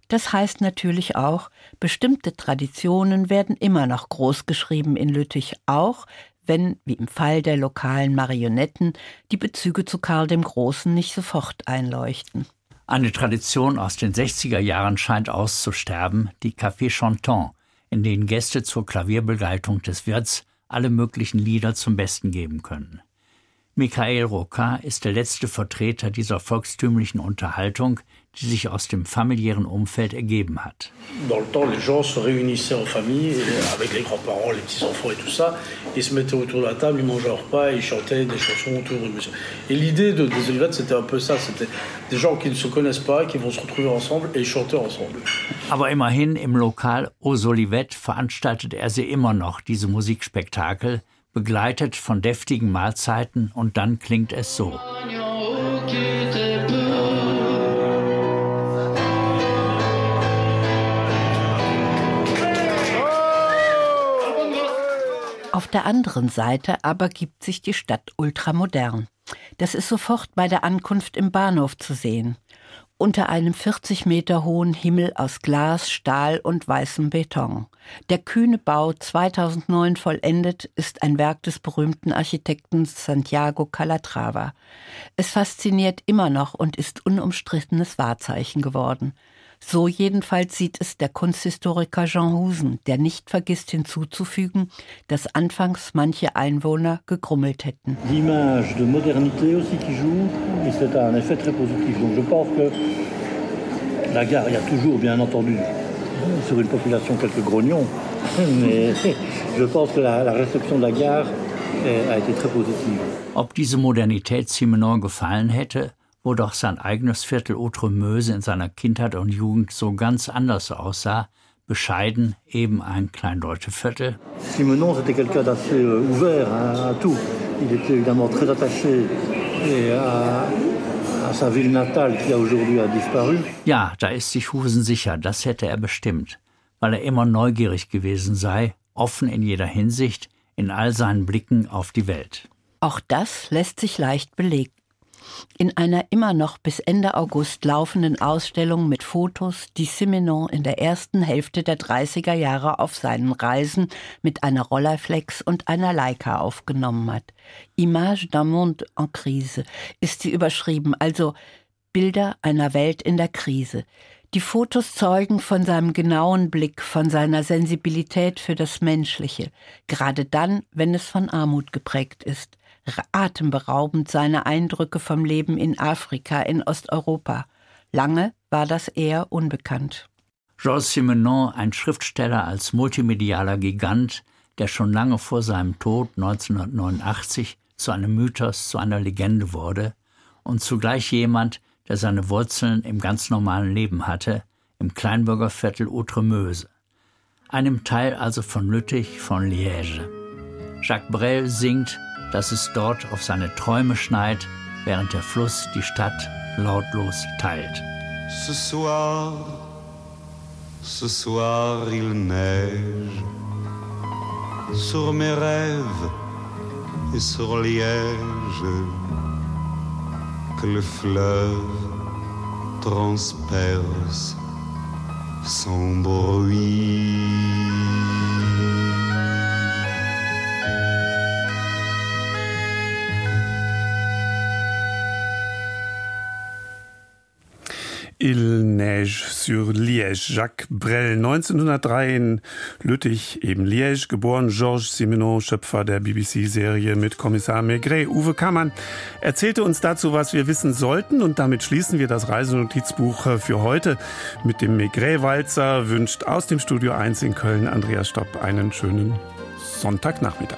Das heißt natürlich auch, bestimmte Traditionen werden immer noch großgeschrieben in Lüttich, auch wenn, wie im Fall der lokalen Marionetten, die Bezüge zu Karl dem Großen nicht sofort einleuchten. Eine Tradition aus den 60er Jahren scheint auszusterben, die Café Chantant, in denen Gäste zur Klavierbegleitung des Wirts alle möglichen Lieder zum Besten geben können. Michael Rocca ist der letzte Vertreter dieser volkstümlichen Unterhaltung, die sich aus dem familiären Umfeld ergeben hat. Dans le temps, les gens se réunissaient en famille, avec les grands-parents, les petits-enfants et tout ça, ils se mettaient autour de la table, ils mangeaient leur repas et ils chantaient des chansons autour de monsieur. Et l'idée de, des Olivettes, c'était un peu ça, c'était des gens qui ne se connaissent pas, qui vont se retrouver ensemble et chanter ensemble. Aber immerhin im Lokal Aux Olivettes veranstaltet er sie immer noch, diese Musikspektakel, begleitet von deftigen Mahlzeiten und dann klingt es so. Auf der anderen Seite aber gibt sich die Stadt ultramodern. Das ist sofort bei der Ankunft im Bahnhof zu sehen unter einem 40 Meter hohen Himmel aus Glas, Stahl und weißem Beton. Der kühne Bau, 2009 vollendet, ist ein Werk des berühmten Architekten Santiago Calatrava. Es fasziniert immer noch und ist unumstrittenes Wahrzeichen geworden. So jedenfalls sieht es der Kunsthistoriker Jean Husen, der nicht vergisst hinzuzufügen, dass anfangs manche Einwohner gegrummelt hätten. L'image de modernité aussi qui joue, et c'est un effet très positif. Donc je pense que la gare, il y a toujours bien entendu sur une population quelques grognons, [LAUGHS] mais je pense que la, la réception de la gare a été très positive. Ob diese Modernität Simenon gefallen hätte, wo doch sein eigenes Viertel Outremeuse in seiner Kindheit und Jugend so ganz anders aussah, bescheiden, eben ein kleindeutsche Viertel. Simenon, c'était quelqu'un d'assez euh, ouvert à, tout. Il était évidemment très attaché à, à sa ville natale qui a aujourd'hui a disparu. Ja, da ist sich Husen sicher, das hätte er bestimmt, weil er immer neugierig gewesen sei, offen in jeder Hinsicht, in all seinen Blicken auf die Welt. Auch das lässt sich leicht belegen. In einer immer noch bis Ende August laufenden Ausstellung mit Fotos, die Simenon in der ersten Hälfte der 30er Jahre auf seinen Reisen mit einer Rollerflex und einer Leica aufgenommen hat. Image d'un monde en crise ist sie überschrieben, also Bilder einer Welt in der Krise. Die Fotos zeugen von seinem genauen Blick, von seiner Sensibilität für das Menschliche, gerade dann, wenn es von Armut geprägt ist atemberaubend seine Eindrücke vom Leben in Afrika, in Osteuropa. Lange war das eher unbekannt. Georges Simenon, ein Schriftsteller als multimedialer Gigant, der schon lange vor seinem Tod 1989 zu einem Mythos, zu einer Legende wurde und zugleich jemand, der seine Wurzeln im ganz normalen Leben hatte, im Kleinbürgerviertel Outremeuse, einem Teil also von Lüttich, von Liège. Jacques Brel singt dass es dort auf seine Träume schneit, während der Fluss die Stadt lautlos teilt. Ce soir, ce soir il neige sur mes rêves et sur Liège que le fleuve transperce sans bruit. Il neige sur Liège, Jacques Brel, 1903 in Lüttich, eben Liège, geboren Georges Simenon, Schöpfer der BBC-Serie mit Kommissar Maigret. Uwe Kammann erzählte uns dazu, was wir wissen sollten und damit schließen wir das Reisenotizbuch für heute mit dem Maigret-Walzer, wünscht aus dem Studio 1 in Köln Andreas Stopp einen schönen Sonntagnachmittag.